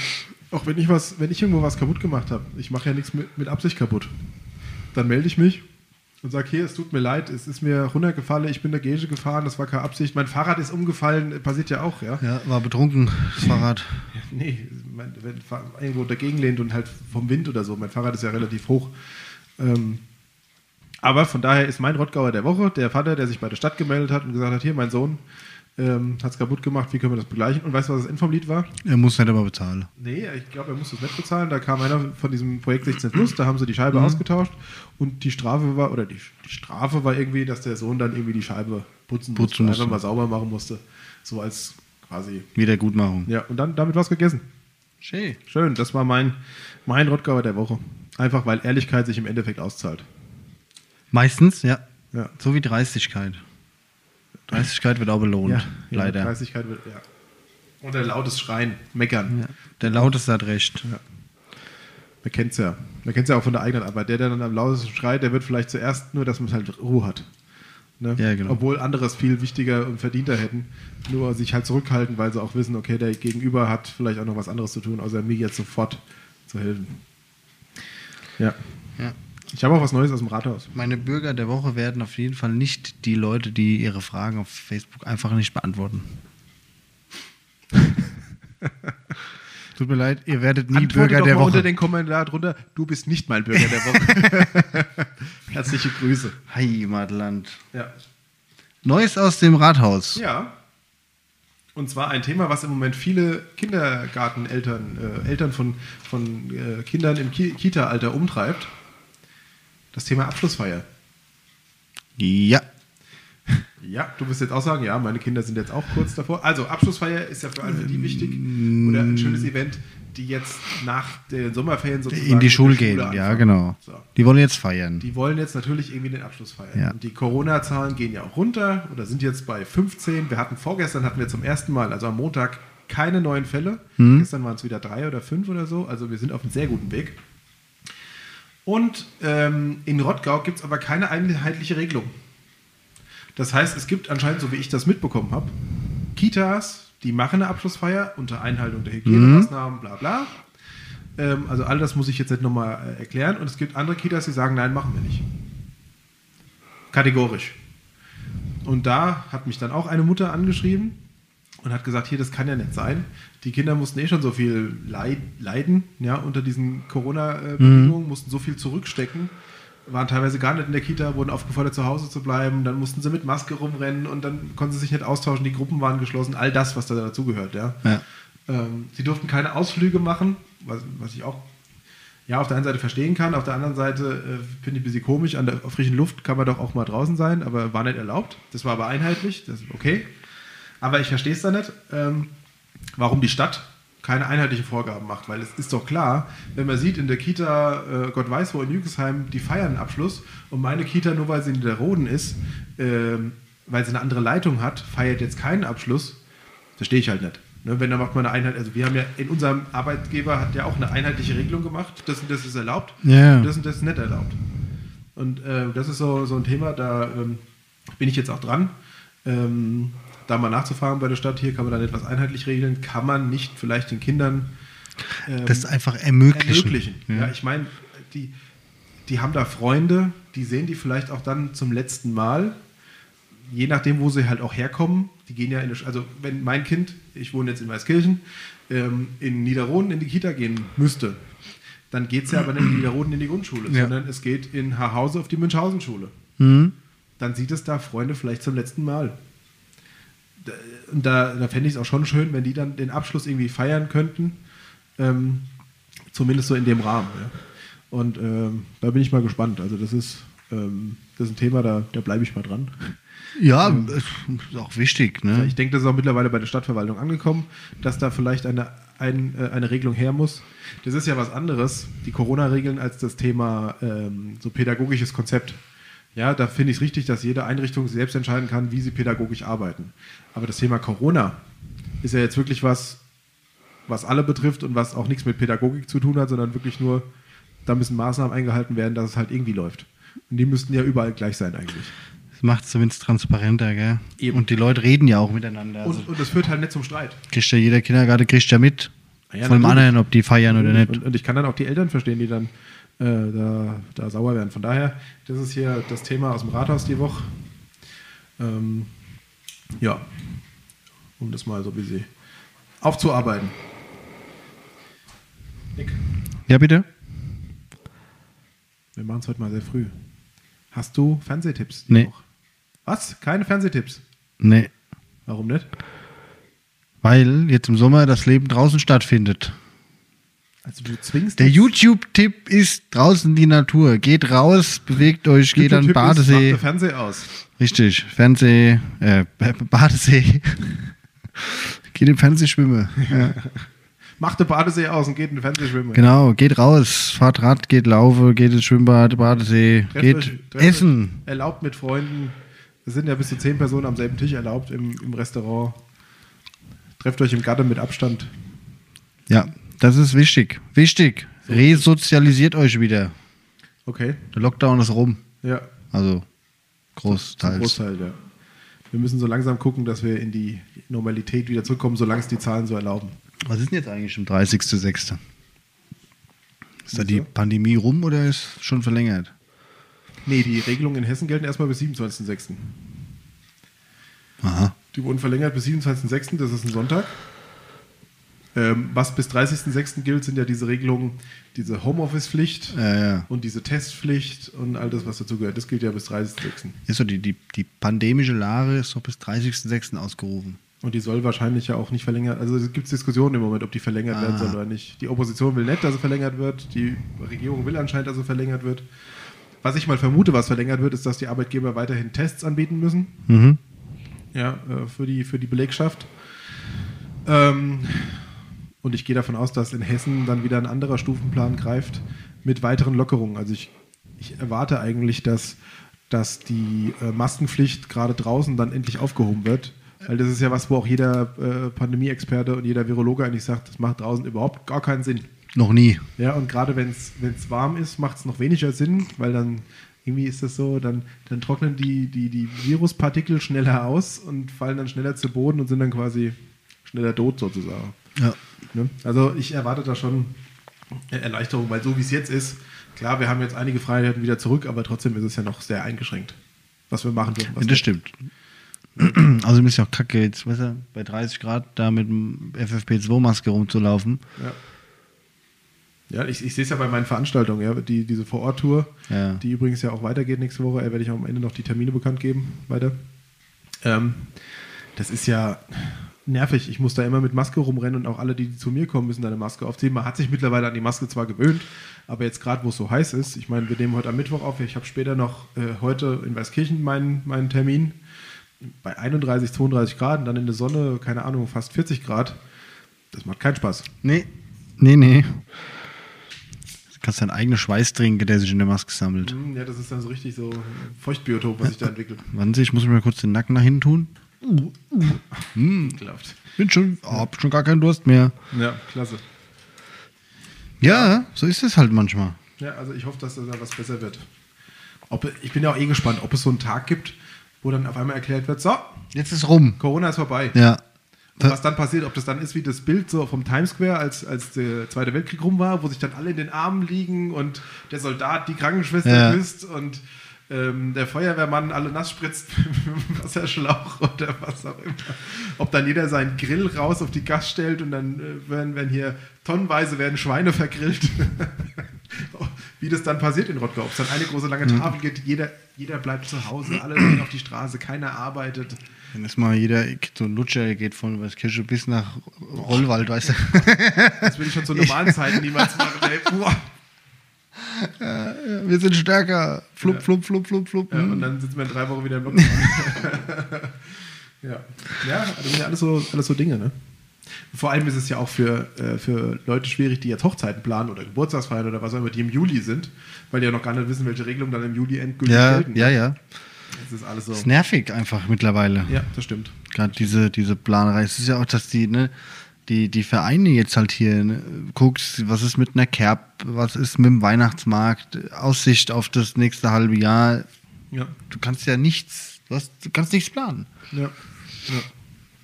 auch wenn ich was, wenn ich irgendwo was kaputt gemacht habe, ich mache ja nichts mit, mit Absicht kaputt, dann melde ich mich und sage, hier, es tut mir leid, es ist mir runtergefallen, ich bin der Gege gefahren, das war keine Absicht, mein Fahrrad ist umgefallen, passiert ja auch, ja. Ja, war betrunken, das Fahrrad. (laughs) Nee, mein, wenn irgendwo dagegen lehnt und halt vom Wind oder so, mein Fahrrad ist ja relativ hoch. Ähm, aber von daher ist mein Rottgauer der Woche der Vater, der sich bei der Stadt gemeldet hat und gesagt hat, hier, mein Sohn ähm, hat es kaputt gemacht, wie können wir das begleichen? Und weißt du, was das Ende vom Lied war? Er muss nicht aber bezahlen. Nee, ich glaube, er musste es nicht bezahlen. Da kam einer von diesem Projekt 16 Plus, da haben sie die Scheibe Mhm. ausgetauscht und die Strafe war, oder die, die Strafe war irgendwie, dass der Sohn dann irgendwie die Scheibe putzen, Putzen musste, einfach mal sauber machen musste. So als quasi. Wiedergutmachung. Ja, und dann damit was gegessen. Schön. Schön, das war mein, mein Rottgauer der Woche. Einfach weil Ehrlichkeit sich im Endeffekt auszahlt. Meistens, ja. Ja. So wie Dreistigkeit. Dreistigkeit wird auch belohnt, leider. Ja, Dreistigkeit wird, ja. Und ein lautes Schreien, meckern. Ja. Der Lauteste hat recht. Man kennt es ja. Man kennt es ja auch von der eigenen Arbeit. Der, der dann am lautesten schreit, der wird vielleicht zuerst nur, dass man halt Ruhe hat. Ne? Ja, genau. Obwohl andere es viel wichtiger und verdienter hätten. Nur sich halt zurückhalten, weil sie auch wissen, okay, der Gegenüber hat vielleicht auch noch was anderes zu tun, außer mir jetzt sofort zu helfen. Ja. Ja. Ich habe auch was Neues aus dem Rathaus. Meine Bürger der Woche werden auf jeden Fall nicht die Leute, die ihre Fragen auf Facebook einfach nicht beantworten. (laughs) Tut mir leid, ihr werdet nie Antworte Bürger doch der mal unter Woche. den Kommentar drunter, du bist nicht mein Bürger der Woche. (laughs) Herzliche Grüße. Heimatland. Ja. Neues aus dem Rathaus. Ja. Und zwar ein Thema, was im Moment viele Kindergarteneltern, äh, Eltern von, von äh, Kindern im Ki Kita-Alter umtreibt. Das Thema Abschlussfeier. Ja. Ja, du wirst jetzt auch sagen, ja, meine Kinder sind jetzt auch kurz davor. Also, Abschlussfeier ist ja für alle die wichtig. Oder ein schönes Event, die jetzt nach den Sommerferien sozusagen In die Schule gehen, ja, anfangen. genau. So. Die wollen jetzt feiern. Die wollen jetzt natürlich irgendwie den Abschluss feiern. Ja. Und die Corona-Zahlen gehen ja auch runter oder sind jetzt bei 15. Wir hatten vorgestern hatten wir zum ersten Mal, also am Montag, keine neuen Fälle. Mhm. Gestern waren es wieder drei oder fünf oder so. Also wir sind auf einem sehr guten Weg. Und ähm, in Rottgau gibt es aber keine einheitliche Regelung. Das heißt, es gibt anscheinend, so wie ich das mitbekommen habe, Kitas, die machen eine Abschlussfeier unter Einhaltung der Hygienemaßnahmen, bla bla. Ähm, also all das muss ich jetzt nicht nochmal äh, erklären. Und es gibt andere Kitas, die sagen, nein, machen wir nicht. Kategorisch. Und da hat mich dann auch eine Mutter angeschrieben und hat gesagt, hier, das kann ja nicht sein. Die Kinder mussten eh schon so viel leid, leiden, ja, unter diesen Corona-Bedingungen, mussten so viel zurückstecken, waren teilweise gar nicht in der Kita, wurden aufgefordert, zu Hause zu bleiben, dann mussten sie mit Maske rumrennen und dann konnten sie sich nicht austauschen, die Gruppen waren geschlossen, all das, was da dazugehört, ja. Ja. Ähm, sie durften keine Ausflüge machen, was, was ich auch ja, auf der einen Seite verstehen kann, auf der anderen Seite äh, finde ich ein bisschen komisch. An der frischen Luft kann man doch auch mal draußen sein, aber war nicht erlaubt. Das war aber einheitlich, das ist okay. Aber ich verstehe es da nicht, ähm, warum die Stadt keine einheitlichen Vorgaben macht, weil es ist doch klar, wenn man sieht in der Kita, äh, Gott weiß wo in Jügesheim, die feiern einen Abschluss. Und meine Kita, nur weil sie in der Roden ist, ähm, weil sie eine andere Leitung hat, feiert jetzt keinen Abschluss, verstehe ich halt nicht. Ne, wenn da macht man eine Einheit, also wir haben ja in unserem Arbeitgeber hat ja auch eine einheitliche Regelung gemacht, das und das ist erlaubt, und das und das ist nicht erlaubt. Und äh, das ist so, so ein Thema, da ähm, bin ich jetzt auch dran, ähm, da mal nachzufragen bei der Stadt, hier kann man da etwas einheitlich regeln, kann man nicht vielleicht den Kindern ähm, Das einfach ermöglichen. ermöglichen. Ja. ich meine, die, die haben da Freunde, die sehen die vielleicht auch dann zum letzten Mal, je nachdem, wo sie halt auch herkommen. Die gehen ja in eine, also wenn mein Kind, ich wohne jetzt in Weißkirchen, ähm, in Niederroden in die Kita gehen müsste, dann geht es ja aber nicht in Niederroden in die Grundschule, Ja. sondern es geht in Haarhause auf die Münchhausen-Schule. Mhm. Dann sieht es da Freunde vielleicht zum letzten Mal. Da- Und da, fände ich es auch schon schön, wenn die dann den Abschluss irgendwie feiern könnten. Ähm, zumindest so in dem Rahmen. Ja. Und ähm, da bin ich mal gespannt. Also das ist, ähm, das ist ein Thema, da, da bleibe ich mal dran. Ja, ist ist auch wichtig, ne? Ich denke, das ist auch mittlerweile bei der Stadtverwaltung angekommen, dass da vielleicht eine, ein, äh, eine Regelung her muss. Das ist ja was anderes, die Corona-Regeln, als das Thema ähm, so pädagogisches Konzept. Ja, da finde ich es richtig, dass jede Einrichtung selbst entscheiden kann, wie sie pädagogisch arbeiten. Aber das Thema Corona ist ja jetzt wirklich was, was alle betrifft und was auch nichts mit Pädagogik zu tun hat, sondern wirklich nur, da müssen Maßnahmen eingehalten werden, dass es halt irgendwie läuft. Und die müssten ja überall gleich sein eigentlich. Das macht es zumindest transparenter, gell? Eben. Und die Leute reden ja auch miteinander. Also Und, und das führt halt nicht zum Streit. kriegt ja jeder Kindergarten kriegt ja mit. Ja, von dem anderen, ob die feiern oder nicht. Und, und ich kann dann auch die Eltern verstehen, die dann äh, da, da sauer werden. Von daher, das ist hier das Thema aus dem Rathaus die Woche. Ähm, ja, um das mal so ein bisschen aufzuarbeiten. Nick, Ja, bitte? wir machen es heute mal sehr früh. Hast du Fernsehtipps? Nee. Woche? Was? Keine Fernsehtipps? Nee. Warum nicht? Weil jetzt im Sommer das Leben draußen stattfindet. Also du zwingst Der YouTube-Tipp ist draußen die Natur. Geht raus, bewegt euch, geht an den Badesee. den Fernseher aus. Richtig, Fernseh, äh, Badesee. (laughs) geht im Fernseh schwimmen. Ja. Mach den Badesee aus und geht in den Fernsehschwimmen. Genau, geht raus, fahrt Rad, geht laufen, geht ins Schwimmbad, Badesee, Trefft geht euch- essen. Erlaubt mit Freunden. Es sind ja bis zu zehn Personen am selben Tisch erlaubt im, im Restaurant. Trefft euch im Garten mit Abstand. Ja, das ist wichtig. Wichtig. Resozialisiert euch wieder. Okay. Der Lockdown ist rum. Ja. Also großteils. Großteil, ja. Wir müssen so langsam gucken, dass wir in die Normalität wieder zurückkommen, solange es die Zahlen so erlauben. Was ist denn jetzt eigentlich am 30.06.? Ist da die? Pandemie rum oder ist schon verlängert? Nee, die Regelungen in Hessen gelten erstmal bis 27.06. Aha. Die wurden verlängert bis 27.06., das ist ein Sonntag. Ähm, was bis 30.06. gilt, sind ja diese Regelungen, diese Homeoffice-Pflicht Ja, ja. und diese Testpflicht und all das, was dazu gehört. Das gilt ja bis 30.06. Ist so, die, die, die pandemische Lage ist noch bis 30.06. ausgerufen. Und die soll wahrscheinlich ja auch nicht verlängert. Also es gibt Diskussionen im Moment, ob die verlängert werden Ah. soll oder nicht. Die Opposition will nicht, dass sie verlängert wird. Die Regierung will anscheinend, dass sie verlängert wird. Was ich mal vermute, was verlängert wird, ist, dass die Arbeitgeber weiterhin Tests anbieten müssen. Mhm. Ja, äh, für die, für die Belegschaft. Ähm, und ich gehe davon aus, dass in Hessen dann wieder ein anderer Stufenplan greift mit weiteren Lockerungen. Also ich, ich erwarte eigentlich, dass, dass die äh, Maskenpflicht gerade draußen dann endlich aufgehoben wird. Weil das ist ja was, wo auch jeder äh, Pandemie-Experte und jeder Virologe eigentlich sagt, das macht draußen überhaupt gar keinen Sinn. Noch nie. Ja, und gerade wenn es warm ist, macht es noch weniger Sinn, weil dann irgendwie ist das so, dann, dann trocknen die, die, die Viruspartikel schneller aus und fallen dann schneller zu Boden und sind dann quasi schneller tot sozusagen. Ja. Ne? Also ich erwarte da schon Erleichterung, weil so wie es jetzt ist, klar, wir haben jetzt einige Freiheiten wieder zurück, aber trotzdem ist es ja noch sehr eingeschränkt, was wir machen dürfen. Das stimmt. Also ist ja auch kacke jetzt, weißt du, bei 30 Grad da mit dem FFP2-Maske rumzulaufen. Ja. Ja, ich, ich sehe es ja bei meinen Veranstaltungen, ja, die, diese Vor-Ort-Tour, Ja. die übrigens ja auch weitergeht nächste Woche, äh, werde ich auch am Ende noch die Termine bekannt geben, weiter. Ähm, das ist ja nervig. Ich muss da immer mit Maske rumrennen und auch alle, die zu mir kommen, müssen da eine Maske aufziehen. Man hat sich mittlerweile an die Maske zwar gewöhnt, aber jetzt gerade, wo es so heiß ist, ich meine, wir nehmen heute am Mittwoch auf, ich habe später noch äh, heute in Weißkirchen meinen, meinen Termin bei 31, 32 Grad und dann in der Sonne, keine Ahnung, fast 40 Grad. Das macht keinen Spaß. Nee. Nee, nee. Du kannst deinen eigenen Schweiß trinken, der sich in der Maske sammelt. Hm, Ja, das ist dann so richtig so Feuchtbiotop, was sich da entwickelt. Sie, ich muss mir mal kurz den Nacken nach hinten tun. Klappt. Bin schon, oh, hab schon gar keinen Durst mehr. Ja, klasse. Ja, so ist es halt manchmal. Ja, also ich hoffe, dass da was besser wird. Ob, ich bin ja auch eh gespannt, ob es so einen Tag gibt, wo dann auf einmal erklärt wird, so, Jetzt ist rum. Corona ist vorbei. Ja. Und was dann passiert, ob das dann ist wie das Bild so vom Times Square, als, als der Zweite Weltkrieg rum war, wo sich dann alle in den Armen liegen und der Soldat die Krankenschwester Ja. küsst und ähm, der Feuerwehrmann alle nass spritzt mit dem Wasserschlauch oder was auch immer. Ob dann jeder seinen Grill raus auf die Gas stellt und dann äh, werden, werden hier tonnenweise werden Schweine vergrillt. (laughs) Wie das dann passiert in Rottgau. Ob es dann eine große lange Tafel gibt, jeder, jeder bleibt zu Hause, alle gehen auf die Straße, keiner arbeitet. Dann ist mal jeder, so ein Lutscher, geht von Weißkirche bis nach Rollwald, weißt du. Das will ich schon zu normalen Zeiten niemals machen. Ey. Uah. (laughs) Wir sind stärker. Flup, Ja. flup, flup, flup, flup. Ja, und dann sitzen wir in drei Wochen wieder im Lockdown. (laughs) ja. ja, das sind ja alles so, alles so Dinge, ne? Vor allem ist es ja auch für, äh, für Leute schwierig, die jetzt Hochzeiten planen oder Geburtstagsfeiern oder was auch immer, die im Juli sind, weil die ja noch gar nicht wissen, welche Regelungen dann im Juli endgültig ja, gelten. ja, ja. Das ist alles so. ist nervig einfach mittlerweile. Ja, das stimmt. Gerade diese, diese Planerei. Es ist ja auch, dass die, ne, die, die Vereine jetzt halt hier ne, guckst, was ist mit einer Kerb, was ist mit dem Weihnachtsmarkt, Aussicht auf das nächste halbe Jahr. Ja. Du kannst ja nichts, du, hast, du kannst nichts planen. Ja. ja.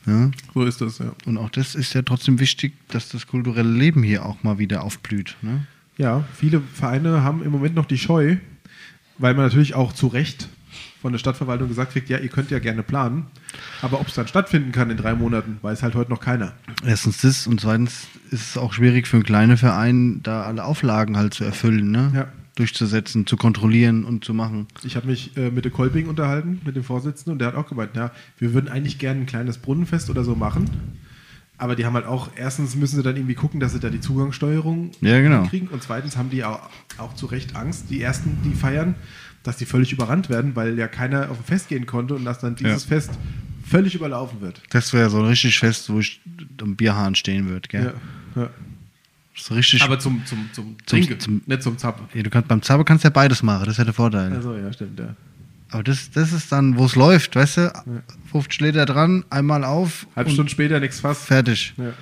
Ja? So ist das, ja. Und auch das ist ja trotzdem wichtig, dass das kulturelle Leben hier auch mal wieder aufblüht. Ne? Ja, viele Vereine haben im Moment noch die Scheu, weil man natürlich auch zu Recht von der Stadtverwaltung gesagt kriegt, ja, ihr könnt ja gerne planen, aber ob es dann stattfinden kann in drei Monaten, weiß halt heute noch keiner. Erstens das und zweitens ist es auch schwierig für einen kleinen Verein, da alle Auflagen halt zu erfüllen, ne? Ja. durchzusetzen, zu kontrollieren und zu machen. Ich habe mich äh, mit der Kolping unterhalten, mit dem Vorsitzenden, und der hat auch gemeint, ja, wir würden eigentlich gerne ein kleines Brunnenfest oder so machen. Aber die haben halt auch, erstens müssen sie dann irgendwie gucken, dass sie da die Zugangssteuerung Ja, genau. kriegen. Und zweitens haben die auch, auch zu Recht Angst, die ersten, die feiern, dass die völlig überrannt werden, weil ja keiner auf ein Fest gehen konnte und dass dann dieses Ja. Fest völlig überlaufen wird. Das wäre so ein richtig Fest, wo ich am Bierhahn stehen würde, gell? Ja, ja. So richtig. Aber zum, zum, zum Zum- Trinken, zum- nicht zum Zappen. ja, du kannst, beim Zaber kannst du ja beides machen, das ist ja der Vorteil. Also ja, stimmt, ja. Aber das, das ist dann, wo es läuft, weißt du? 50 Liter dran, einmal auf Halb und Stunde später nichts fast. fertig. Ja.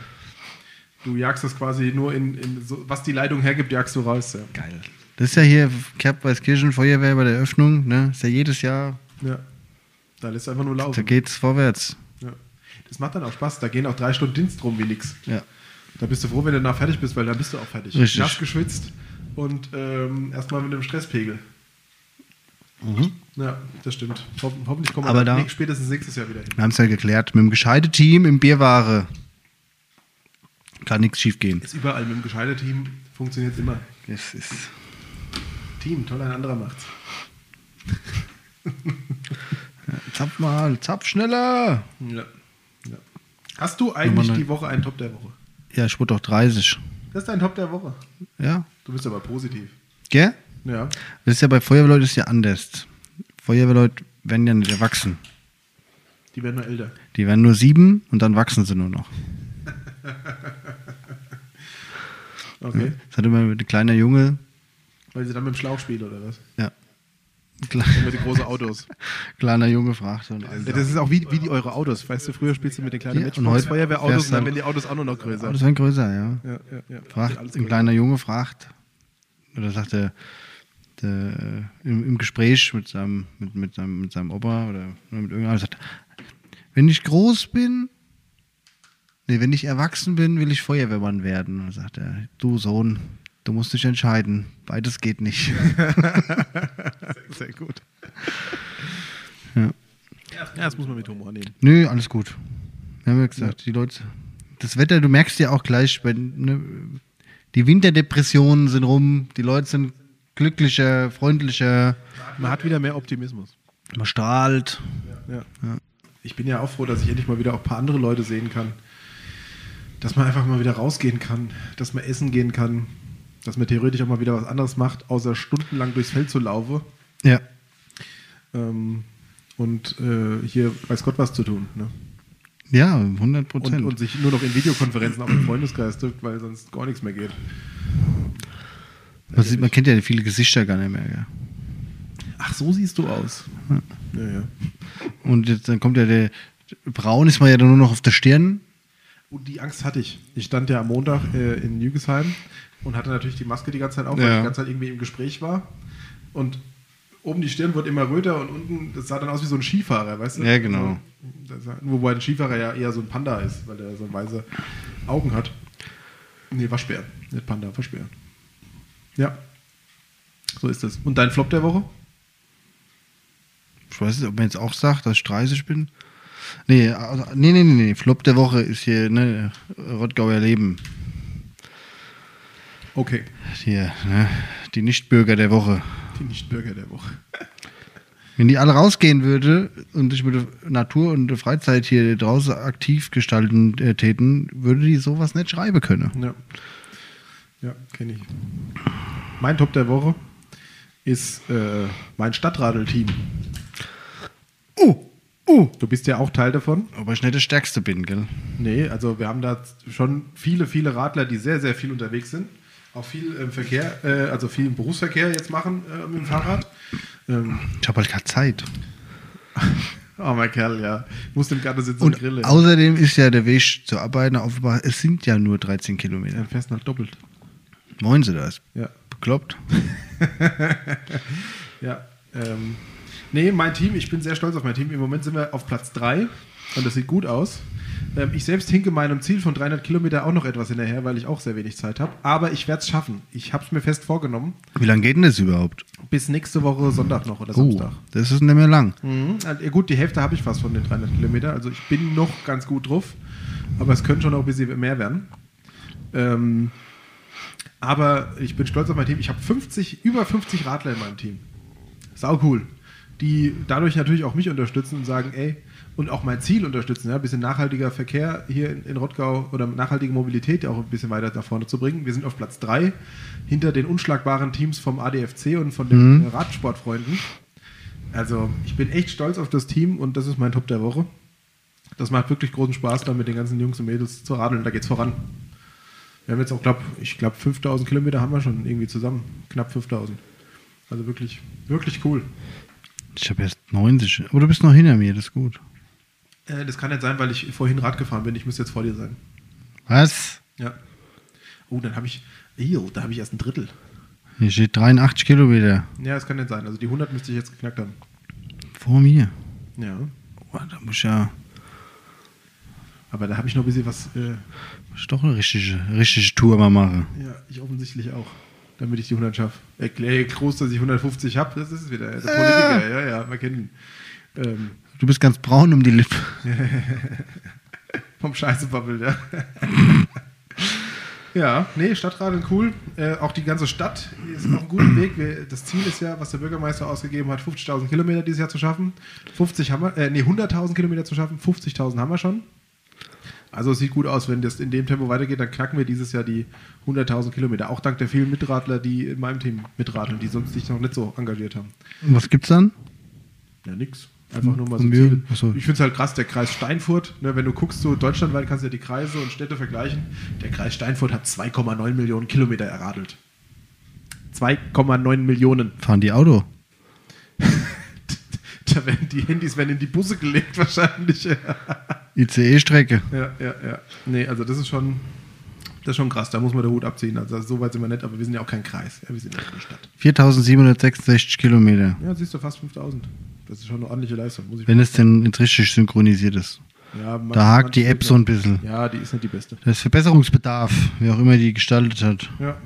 Du jagst das quasi nur in, in so, was die Leitung hergibt, jagst du raus. Ja. Geil. Das ist ja hier Kerb Weißkirchen Feuerwehr bei der Eröffnung, ne? Ist ja jedes Jahr, ja. Da lässt einfach nur da laufen. geht's vorwärts. Ja. Das macht dann auch Spaß. Da gehen auch drei Stunden Dienst rum wie nix. Ja. Da bist du froh, wenn du danach fertig bist, weil dann bist du auch fertig. Richtig. Nass geschwitzt und ähm, erstmal mit dem Stresspegel. Ja, das stimmt. Ho hoffentlich kommen wir da- spätestens nächstes Jahr wieder hin. Wir haben es ja geklärt, mit dem gescheite Team im Bierware Kann nichts schief gehen. Ist überall mit dem Gescheiter-Team funktioniert immer. Es ist. Team, toll, ein anderer macht's. (laughs) Zapf mal, zapf schneller! Ja. ja. Hast du eigentlich die Woche einen Top der Woche? Ja, ich wurde doch 30. Das ist dein Top der Woche. Ja. Du bist aber positiv. Gell? Ja. Das ist ja bei Feuerwehrleuten ist ja anders. Feuerwehrleute werden ja nicht erwachsen. Die werden nur älter. Die werden nur sieben und dann wachsen sie nur noch. (laughs) Okay. Das hat immer ein kleiner Junge, Weil sie dann mit dem Schlauch spielen oder was? ja, Und (laughs) mit den großen Autos. kleiner Junge fragt und Ja, das ist auch wie, wie die eure Autos. Weißt du, früher spielst du mit den kleinen Ja, Matchbox und heute Feuerwehrautos und dann werden die Autos auch nur noch größer. Das werden größer, ja. ja, ja, ja. Fragt, ein größer. kleiner Junge fragt, oder sagt er, der, im, im Gespräch mit seinem, mit, mit, seinem, mit seinem Opa oder mit irgendjemandem, sagt, wenn ich groß bin, nee, wenn ich erwachsen bin, will ich Feuerwehrmann werden. Und dann sagt er, du Sohn, du musst dich entscheiden, beides geht nicht. (laughs) Sehr gut. ja. Ja, das muss man mit Humor nehmen. Nö, alles gut. Wir haben ja gesagt, die Leute, das Wetter, du merkst ja auch gleich, wenn, ne, die Winterdepressionen sind rum, die Leute sind glücklicher, freundlicher, Man hat wieder mehr Optimismus. man strahlt. Ja. Ich bin ja auch froh, dass ich endlich mal wieder auch ein paar andere Leute sehen kann. Dass man einfach mal wieder rausgehen kann, dass man essen gehen kann, dass man theoretisch auch mal wieder was anderes macht, außer stundenlang durchs Feld zu laufen Ja. ähm, und äh, hier weiß Gott was zu tun. Ne? Ja, 100 Und, Prozent. und sich nur noch in Videokonferenzen auf den Freundeskreis drückt, weil sonst gar nichts mehr geht. Man, sieht, man kennt ja viele Gesichter gar nicht mehr. Gell? Ach, so siehst du aus. Ja, ja. Und jetzt, dann kommt ja der, braun ist man ja dann nur noch auf der Stirn. Und die Angst hatte ich. Ich stand ja am Montag äh, in Jügesheim und hatte natürlich die Maske die ganze Zeit auf, weil Ja. ich die ganze Zeit irgendwie im Gespräch war. Und oben die Stirn wird immer röter und unten, das sah dann aus wie so ein Skifahrer, weißt du? Ja, genau. Das sah- Wobei ein Skifahrer ja eher so ein Panda ist, weil der so weiße Augen hat. Nee, Waschbär. Nicht Panda, Waschbär. Ja. So ist es. Und dein Flop der Woche? Ich weiß nicht, ob man jetzt auch sagt, dass ich 30 bin. Nee, also, nee, nee, nee, nee. Flop der Woche ist hier, ne, Rottgauer Leben. Okay. Hier, ne, die Nichtbürger der Woche. Die Nichtbürger der Woche. (laughs) Wenn die alle rausgehen würde und sich mit der Natur und der Freizeit hier draußen aktiv gestalten äh, täten, würde die sowas nicht schreiben können. Ja. Ja, kenne ich. Mein Top der Woche ist äh, mein Stadtradel-Team. Uh, uh. Du bist ja auch Teil davon. Aber ich nicht der Stärkste bin, gell? Nee, also wir haben da schon viele, viele Radler, die sehr, sehr viel unterwegs sind. Auch viel im Verkehr, äh, also viel im Berufsverkehr jetzt machen äh, mit dem Fahrrad. Ähm, Ich habe halt keine Zeit. (laughs) oh, mein Kerl, ja. Muss im Garten sitzen und, Und grillen. außerdem ist ja der Weg zur Arbeit nach Offenbach, es sind ja nur 13 Kilometer. Dann fährst du halt doppelt. Moin Sie das? Ja. Bekloppt? (laughs) Ja. Ähm, nee, mein Team, ich bin sehr stolz auf mein Team. Im Moment sind wir auf Platz 3 und das sieht gut aus. Ähm, ich selbst hinke meinem Ziel von 300 Kilometer auch noch etwas hinterher, weil ich auch sehr wenig Zeit habe. Aber ich werde es schaffen. Ich habe es mir fest vorgenommen. Wie lange geht denn das überhaupt? Bis nächste Woche Sonntag noch oder Oh, Samstag. das ist nicht mehr lang. Mhm. Also, gut, die Hälfte habe ich fast von den 300 Kilometer. Also ich bin noch ganz gut drauf. Aber es könnte schon noch ein bisschen mehr werden. Ähm, aber ich bin stolz auf mein Team. Ich habe 50, über 50 Radler in meinem Team. Sau cool. Die dadurch natürlich auch mich unterstützen und sagen, ey, und auch mein Ziel unterstützen, ja, ein bisschen nachhaltiger Verkehr hier in, in Rottgau oder nachhaltige Mobilität auch ein bisschen weiter nach vorne zu bringen. Wir sind auf Platz 3 hinter den unschlagbaren Teams vom ADFC und von den Mhm. Radsportfreunden. Also ich bin echt stolz auf das Team und das ist mein Top der Woche. Das macht wirklich großen Spaß, da mit den ganzen Jungs und Mädels zu radeln. Da geht's voran. Wir haben jetzt auch, glaub, ich glaube, 5000 Kilometer haben wir schon irgendwie zusammen. Knapp 5000. Also wirklich, wirklich cool. Ich habe erst 90. Aber du bist noch hinter mir, das ist gut. Äh, das kann nicht sein, weil ich vorhin Rad gefahren bin. Ich muss jetzt vor dir sein. Was? Ja. Oh, dann habe ich, Ejo, da habe ich erst ein Drittel. Hier steht 83 Kilometer Ja, das kann nicht sein. Also die 100 müsste ich jetzt geknackt haben. vor mir. Ja. Oh, da muss ich ja Aber da habe ich noch ein bisschen was, äh, muss ich doch eine richtige, richtige Tour mal machen. ja, ich offensichtlich auch. Damit ich die 100 schaffe. Erkläre groß, dass ich 150 habe, das ist es wieder. Der Politiker, ja, ja, wir kennen ihn. Ähm, Du bist ganz braun um die Lippe. (laughs) vom Scheißebabbel, ja. (laughs) Ja, nee, Stadtradeln cool. Äh, auch die ganze Stadt ist auf einem guten Weg. Wir, das Ziel ist ja, was der Bürgermeister ausgegeben hat, 50.000 Kilometer dieses Jahr zu schaffen. 50 haben wir, äh, nee, 100.000 Kilometer zu schaffen. 50.000 haben wir schon. Also es sieht gut aus, wenn das in dem Tempo weitergeht, dann knacken wir dieses Jahr die 100.000 Kilometer. Auch dank der vielen Mitradler, die in meinem Team mitradeln, die sonst sich noch nicht so engagiert haben. Und was gibt's dann? Ja, nix. Einfach nur mal so mir? Achso. Ich finde es halt krass, der Kreis Steinfurt, ne, wenn du guckst, so deutschlandweit kannst du ja die Kreise und Städte vergleichen. Der Kreis Steinfurt hat 2,9 Millionen Kilometer erradelt. 2,9 Millionen. Fahren die Auto? (laughs) Da werden die Handys werden in die Busse gelegt wahrscheinlich. Ja, ICE-Strecke. ja, ja. Nee, also das ist schon, das ist schon krass. Da muss man den Hut abziehen. Also so weit sind wir nicht, aber wir sind ja auch kein Kreis. Ja, wir sind ja eine Stadt. 4766 Kilometer. Ja, siehst du, fast 5000. Das ist schon eine ordentliche Leistung. Muss ich Wenn es denn richtig synchronisiert ist. ja, manche- Da hakt die App so ein bisschen. Ja, die ist nicht die beste. Da ist Verbesserungsbedarf, wer auch immer die gestaltet hat. Ja.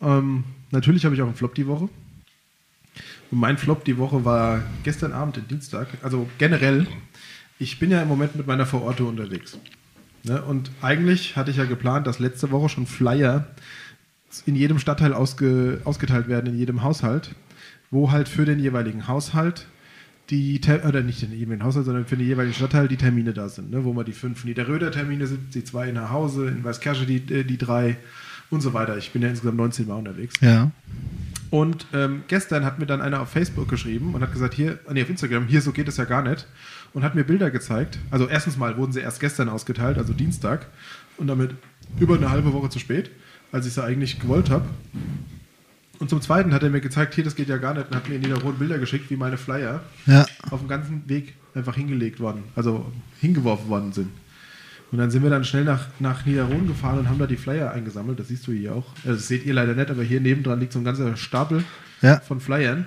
Ähm, natürlich habe ich auch einen Flop die Woche. Und mein Flop die Woche war gestern Abend, den Dienstag. Also generell, ich bin ja im Moment mit meiner Vororte unterwegs. Ne? Und eigentlich hatte ich ja geplant, dass letzte Woche schon Flyer in jedem Stadtteil ausge, ausgeteilt werden, in jedem Haushalt, wo halt für den jeweiligen Haushalt die, Ter- oder nicht den jeweiligen Haushalt, sondern für den jeweiligen Stadtteil die Termine da sind, ne? wo man die fünf Niederröder Termine sind, die zwei in Hause, in Weißkirche die, äh, die drei und so weiter. Ich bin ja insgesamt 19 Mal unterwegs. Ja. Und ähm, gestern hat mir dann einer auf Facebook geschrieben und hat gesagt, hier, nee, auf Instagram, hier, so geht es ja gar nicht. Und hat mir Bilder gezeigt. Also erstens mal wurden sie erst gestern ausgeteilt, also Dienstag. Und damit über eine halbe Woche zu spät, als ich sie eigentlich gewollt habe. Und zum Zweiten hat er mir gezeigt, hier, das geht ja gar nicht. Und hat mir in Niederrot Bilder geschickt, wie meine Flyer Ja. auf dem ganzen Weg einfach hingelegt worden, also hingeworfen worden sind. Und dann sind wir dann schnell nach, nach Niederrohen gefahren und haben da die Flyer eingesammelt. Das siehst du hier auch. Also das seht ihr leider nicht, aber hier nebendran liegt so ein ganzer Stapel Ja. von Flyern,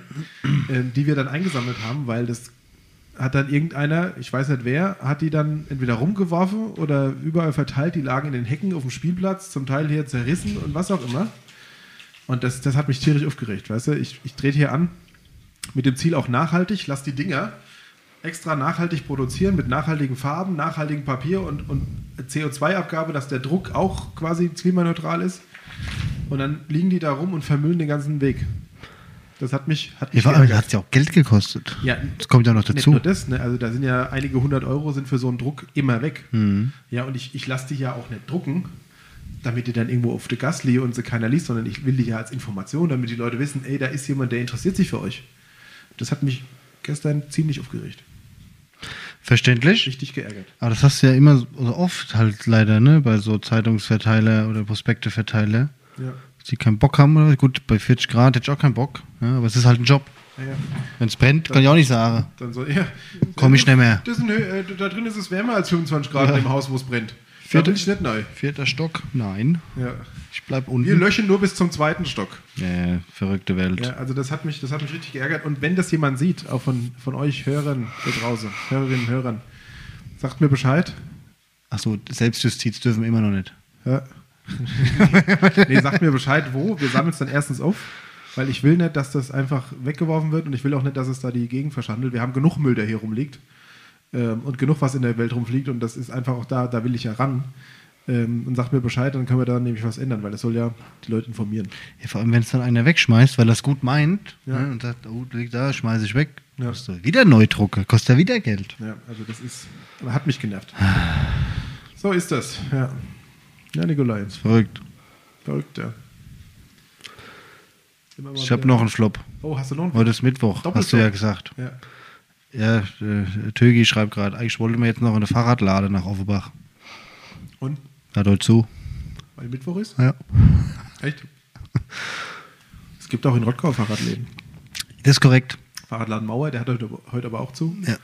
ähm, die wir dann eingesammelt haben, weil das hat dann irgendeiner, ich weiß nicht wer, hat die dann entweder rumgeworfen oder überall verteilt. Die lagen in den Hecken auf dem Spielplatz, zum Teil hier zerrissen und was auch immer. Und das, das hat mich tierisch aufgeregt, weißt du? Ich, ich drehe hier an mit dem Ziel auch nachhaltig, lass die Dinger extra nachhaltig produzieren mit nachhaltigen Farben, nachhaltigem Papier und, und CO2-Abgabe, dass der Druck auch quasi klimaneutral ist. Und dann liegen die da rum und vermüllen den ganzen Weg. Das hat mich, hat mich Ja, allem geärgert. hat ja auch Geld gekostet. Ja, Das kommt ja noch nicht dazu. nur das, ne? also da sind ja einige hundert Euro sind für so einen Druck immer weg. Mhm. Ja, und ich, ich lasse die ja auch nicht drucken, damit die dann irgendwo auf der Gas liegen und sie keiner liest, sondern ich will die ja als Information, damit die Leute wissen, ey, da ist jemand, der interessiert sich für euch. Das hat mich gestern ziemlich aufgeregt. Verständlich. Richtig geärgert. Aber das hast du ja immer so so oft halt leider, ne? Bei so Zeitungsverteiler oder Prospekteverteiler. Ja. Die keinen Bock haben oder gut, bei 40 Grad hätte ich auch keinen Bock. Ja, aber es ist halt ein Job. Ja, ja. Wenn es brennt, kann ich auch nicht sagen. Dann so, ja. Komm ich nicht mehr. Ein, äh, da drin ist es wärmer als 25 Grad Ja. im Haus, wo es brennt. Da Vierte- bin ich nicht neu. Vierter Stock? Nein. Ja. Ich bleib Wir unten. löschen nur bis zum zweiten Stock. Ja, verrückte Welt. Ja, also das hat mich, das hat mich richtig geärgert. Und wenn das jemand sieht, auch von, von euch Hörern da draußen, Hörerinnen und Hörern, sagt mir Bescheid. Achso, Selbstjustiz dürfen wir immer noch nicht. Ja. (laughs) nee, sagt mir Bescheid, wo. Wir sammeln es dann erstens auf, weil ich will nicht, dass das einfach weggeworfen wird und ich will auch nicht, dass es da die Gegend verschandelt. Wir haben genug Müll, der hier rumliegt ähm, und genug, was in der Welt rumfliegt und das ist einfach auch da, da will ich ja ran. Ähm, und sagt mir Bescheid, dann können wir da nämlich was ändern, weil das soll ja die Leute informieren. Ja, vor allem, wenn es dann einer wegschmeißt, weil er es gut meint Ja. ne, und sagt, oh, das liegt da, schmeiße ich weg. Ja. Kostet wieder neu drucken, kostet ja wieder Geld. Ja, also das ist, hat mich genervt. So ist das, ja. Ja, Nikolai, Verrückt. verrückt, ja. Ich habe noch einen Flop. Oh, hast du noch einen? Heute ist Mittwoch, hast du ja gesagt. Ja. Ja, äh, Tögi schreibt gerade, eigentlich wollte man jetzt noch eine Fahrradlade nach Offenbach. Und? Hat heute zu. Weil Mittwoch ist? Ja. Echt? Es gibt auch in Rottgau Fahrradläden. Das ist korrekt. Fahrradladen Mauer, der hat heute, heute aber auch zu. Ja.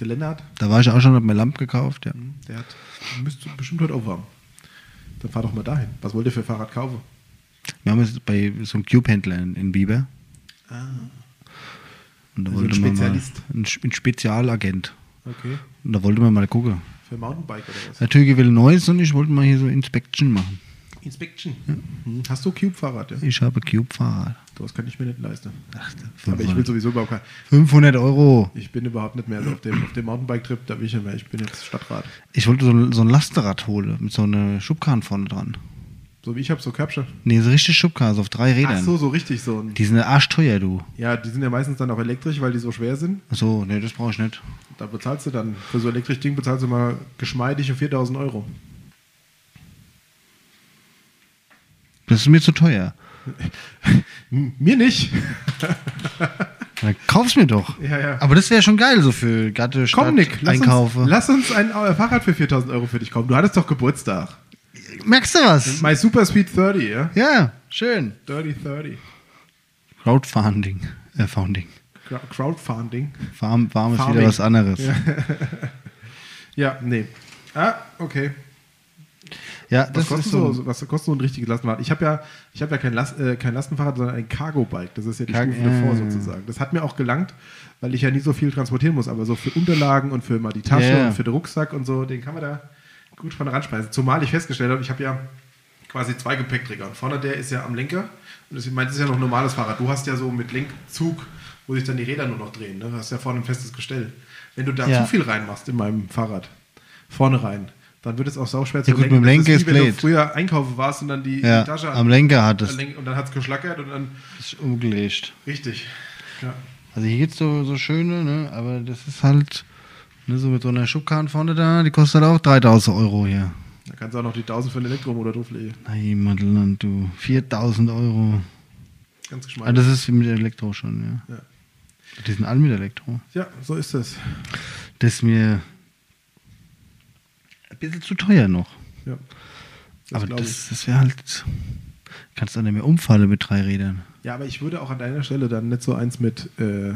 Der Lennart, Da war ich auch schon, hab mir Lamp gekauft, ja. der hat, müsste bestimmt heute aufhaben. Dann fahr doch mal dahin. Was wollt ihr für Fahrrad kaufen? Wir haben jetzt bei so einem Cube-Händler in, in Biber. Und da Also ein wollte man mal, Spezialist. ein, Sp- ein Spezialagent. Okay. Und da wollte man mal gucken. Für Mountainbike oder was? Tögi will Neues und ich wollte mal hier so Inspection machen. Inspection. Hm. Hast du Cube-Fahrrad? Ja? Ich habe Cube-Fahrrad. Das kann ich mir nicht leisten. Ach, Aber ich will sowieso überhaupt kein. 500 Euro. Ich bin überhaupt nicht mehr so auf dem, auf dem Mountainbike-Trip, da will ich nicht mehr. Ich bin jetzt Stadtrat. Ich wollte so, ein- so ein Lasterrad holen mit so einer Schubkarren vorne dran. So wie ich habe, so Körbchen. Nee, so richtig Schubkarren, so auf drei Rädern. Ach so, so richtig so. Die sind arschteuer, du. ja, die sind ja meistens dann auch elektrisch, weil die so schwer sind. Ach so, nee, das brauche ich nicht. Da bezahlst du dann, für so ein elektrisches Ding bezahlst du mal geschmeidige 4000 Euro. Das ist mir zu teuer. (laughs) Mir nicht. (laughs) Dann kauf's mir doch. Ja, ja. Aber das wäre schon geil, so für Gatte, Stadt, Komm, Nick, lass Einkaufe. uns, lass uns ein Fahrrad für 4000 Euro für dich kaufen. Du hattest doch Geburtstag. Merkst du was? My Super Speed 30, ja? Ja, schön. Dirty 30. Crowdfunding. Äh, Founding. Crowdfunding. Warm, warm ist Farming. wieder was anderes. Ja, (laughs) Ja, nee. Ah, okay. das Was ist kostet, so. so, was kostet so ein richtiges Lastenfahrrad? Ich habe ja, ich hab ja kein, Last, äh, kein Lastenfahrrad, sondern ein Cargo-Bike. Das ist ja die Cargo- Stufe davor äh. sozusagen. Das hat mir auch gelangt, weil ich ja nie so viel transportieren muss. Aber so für Unterlagen und für mal die Tasche Ja, ja. und für den Rucksack und so, den kann man da gut von ranspeisen. Zumal ich festgestellt habe, ich habe ja quasi zwei Gepäckträger. Und vorne der ist ja am Lenker. Und das, ich meine, das ist ja noch ein normales Fahrrad. Du hast ja so mit Lenkzug, wo sich dann die Räder nur noch drehen. Ne? Du hast ja vorne ein festes Gestell. Wenn du da Ja. zu viel reinmachst in meinem Fahrrad, vorne rein, dann wird es auch sauschwer Ja, gut, mit dem Lenker wie ist wenn du blöd. früher einkaufen warst und dann die, Ja, die Tasche am Lenker hat es. und dann hat es geschlackert und dann ist umgelegt. richtig. Ja. Also hier gibt's so, so schöne, ne? aber das ist halt ne, so mit so einer Schubkarren vorne da, die kostet halt auch 3000 Euro hier. Da kannst du auch noch die 1000 für einen Elektromotor drauflegen. Nein, Madeland, du. 4000 Euro. Ganz Ah, geschmeidig. das ist mit Elektro schon, ja. Ja. Die sind alle mit Elektro. ja, so ist es. Das ist mir ein bisschen zu teuer noch. Ja. Das aber das, das wäre halt. Kannst du dann nicht mehr umfallen mit drei Rädern. Ja, aber ich würde auch an deiner Stelle dann nicht so eins mit, äh,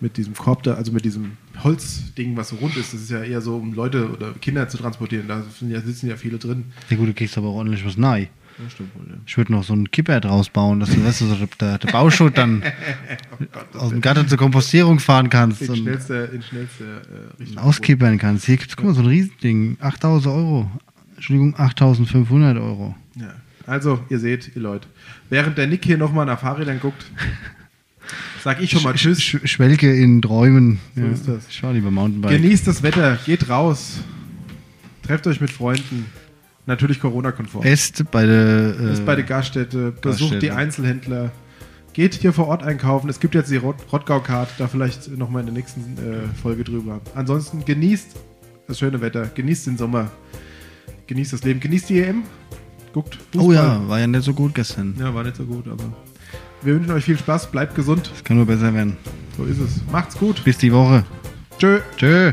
mit diesem Korb da, also mit diesem Holzding, was so rund ist. Das ist ja eher so, um Leute oder Kinder zu transportieren. Da ja, sitzen ja viele drin. Ja gut, du kriegst aber auch ordentlich was nahe. Ja, stimmt wohl, ja. Ich würde noch so einen Kipper draus bauen, dass du, weißt du, so der, der Bauschutt dann (laughs) aus dem Garten zur Kompostierung fahren kannst In schnellster, in schnellster äh, Richtung. auskippern kannst. Hier gibt's, guck mal, so ein Riesending. 8000 Euro. Entschuldigung, 8500 Euro. Ja. Also, ihr seht, ihr Leute, während der Nick hier nochmal nach Fahrrädern guckt, (laughs) sag ich schon mal Tschüss. Sch Schwelke in Träumen. So ist das. Fahr lieber Mountainbike. Genießt das Wetter, geht raus, trefft euch mit Freunden, natürlich Corona-konform. Esst bei der. Äh, bei der Gaststätte, besucht die Einzelhändler, geht hier vor Ort einkaufen. Es gibt jetzt die Rot Rottgau-Card, da vielleicht nochmal in der nächsten äh, Folge drüber. Ansonsten genießt das schöne Wetter, genießt den Sommer, genießt das Leben, genießt die EM, guckt Fußball. Oh ja, war ja nicht so gut gestern. Ja, war nicht so gut, aber wir wünschen euch viel Spaß, bleibt gesund, Das kann nur besser werden. so ist es. Macht's gut, Bis die Woche. tschö. Tschö.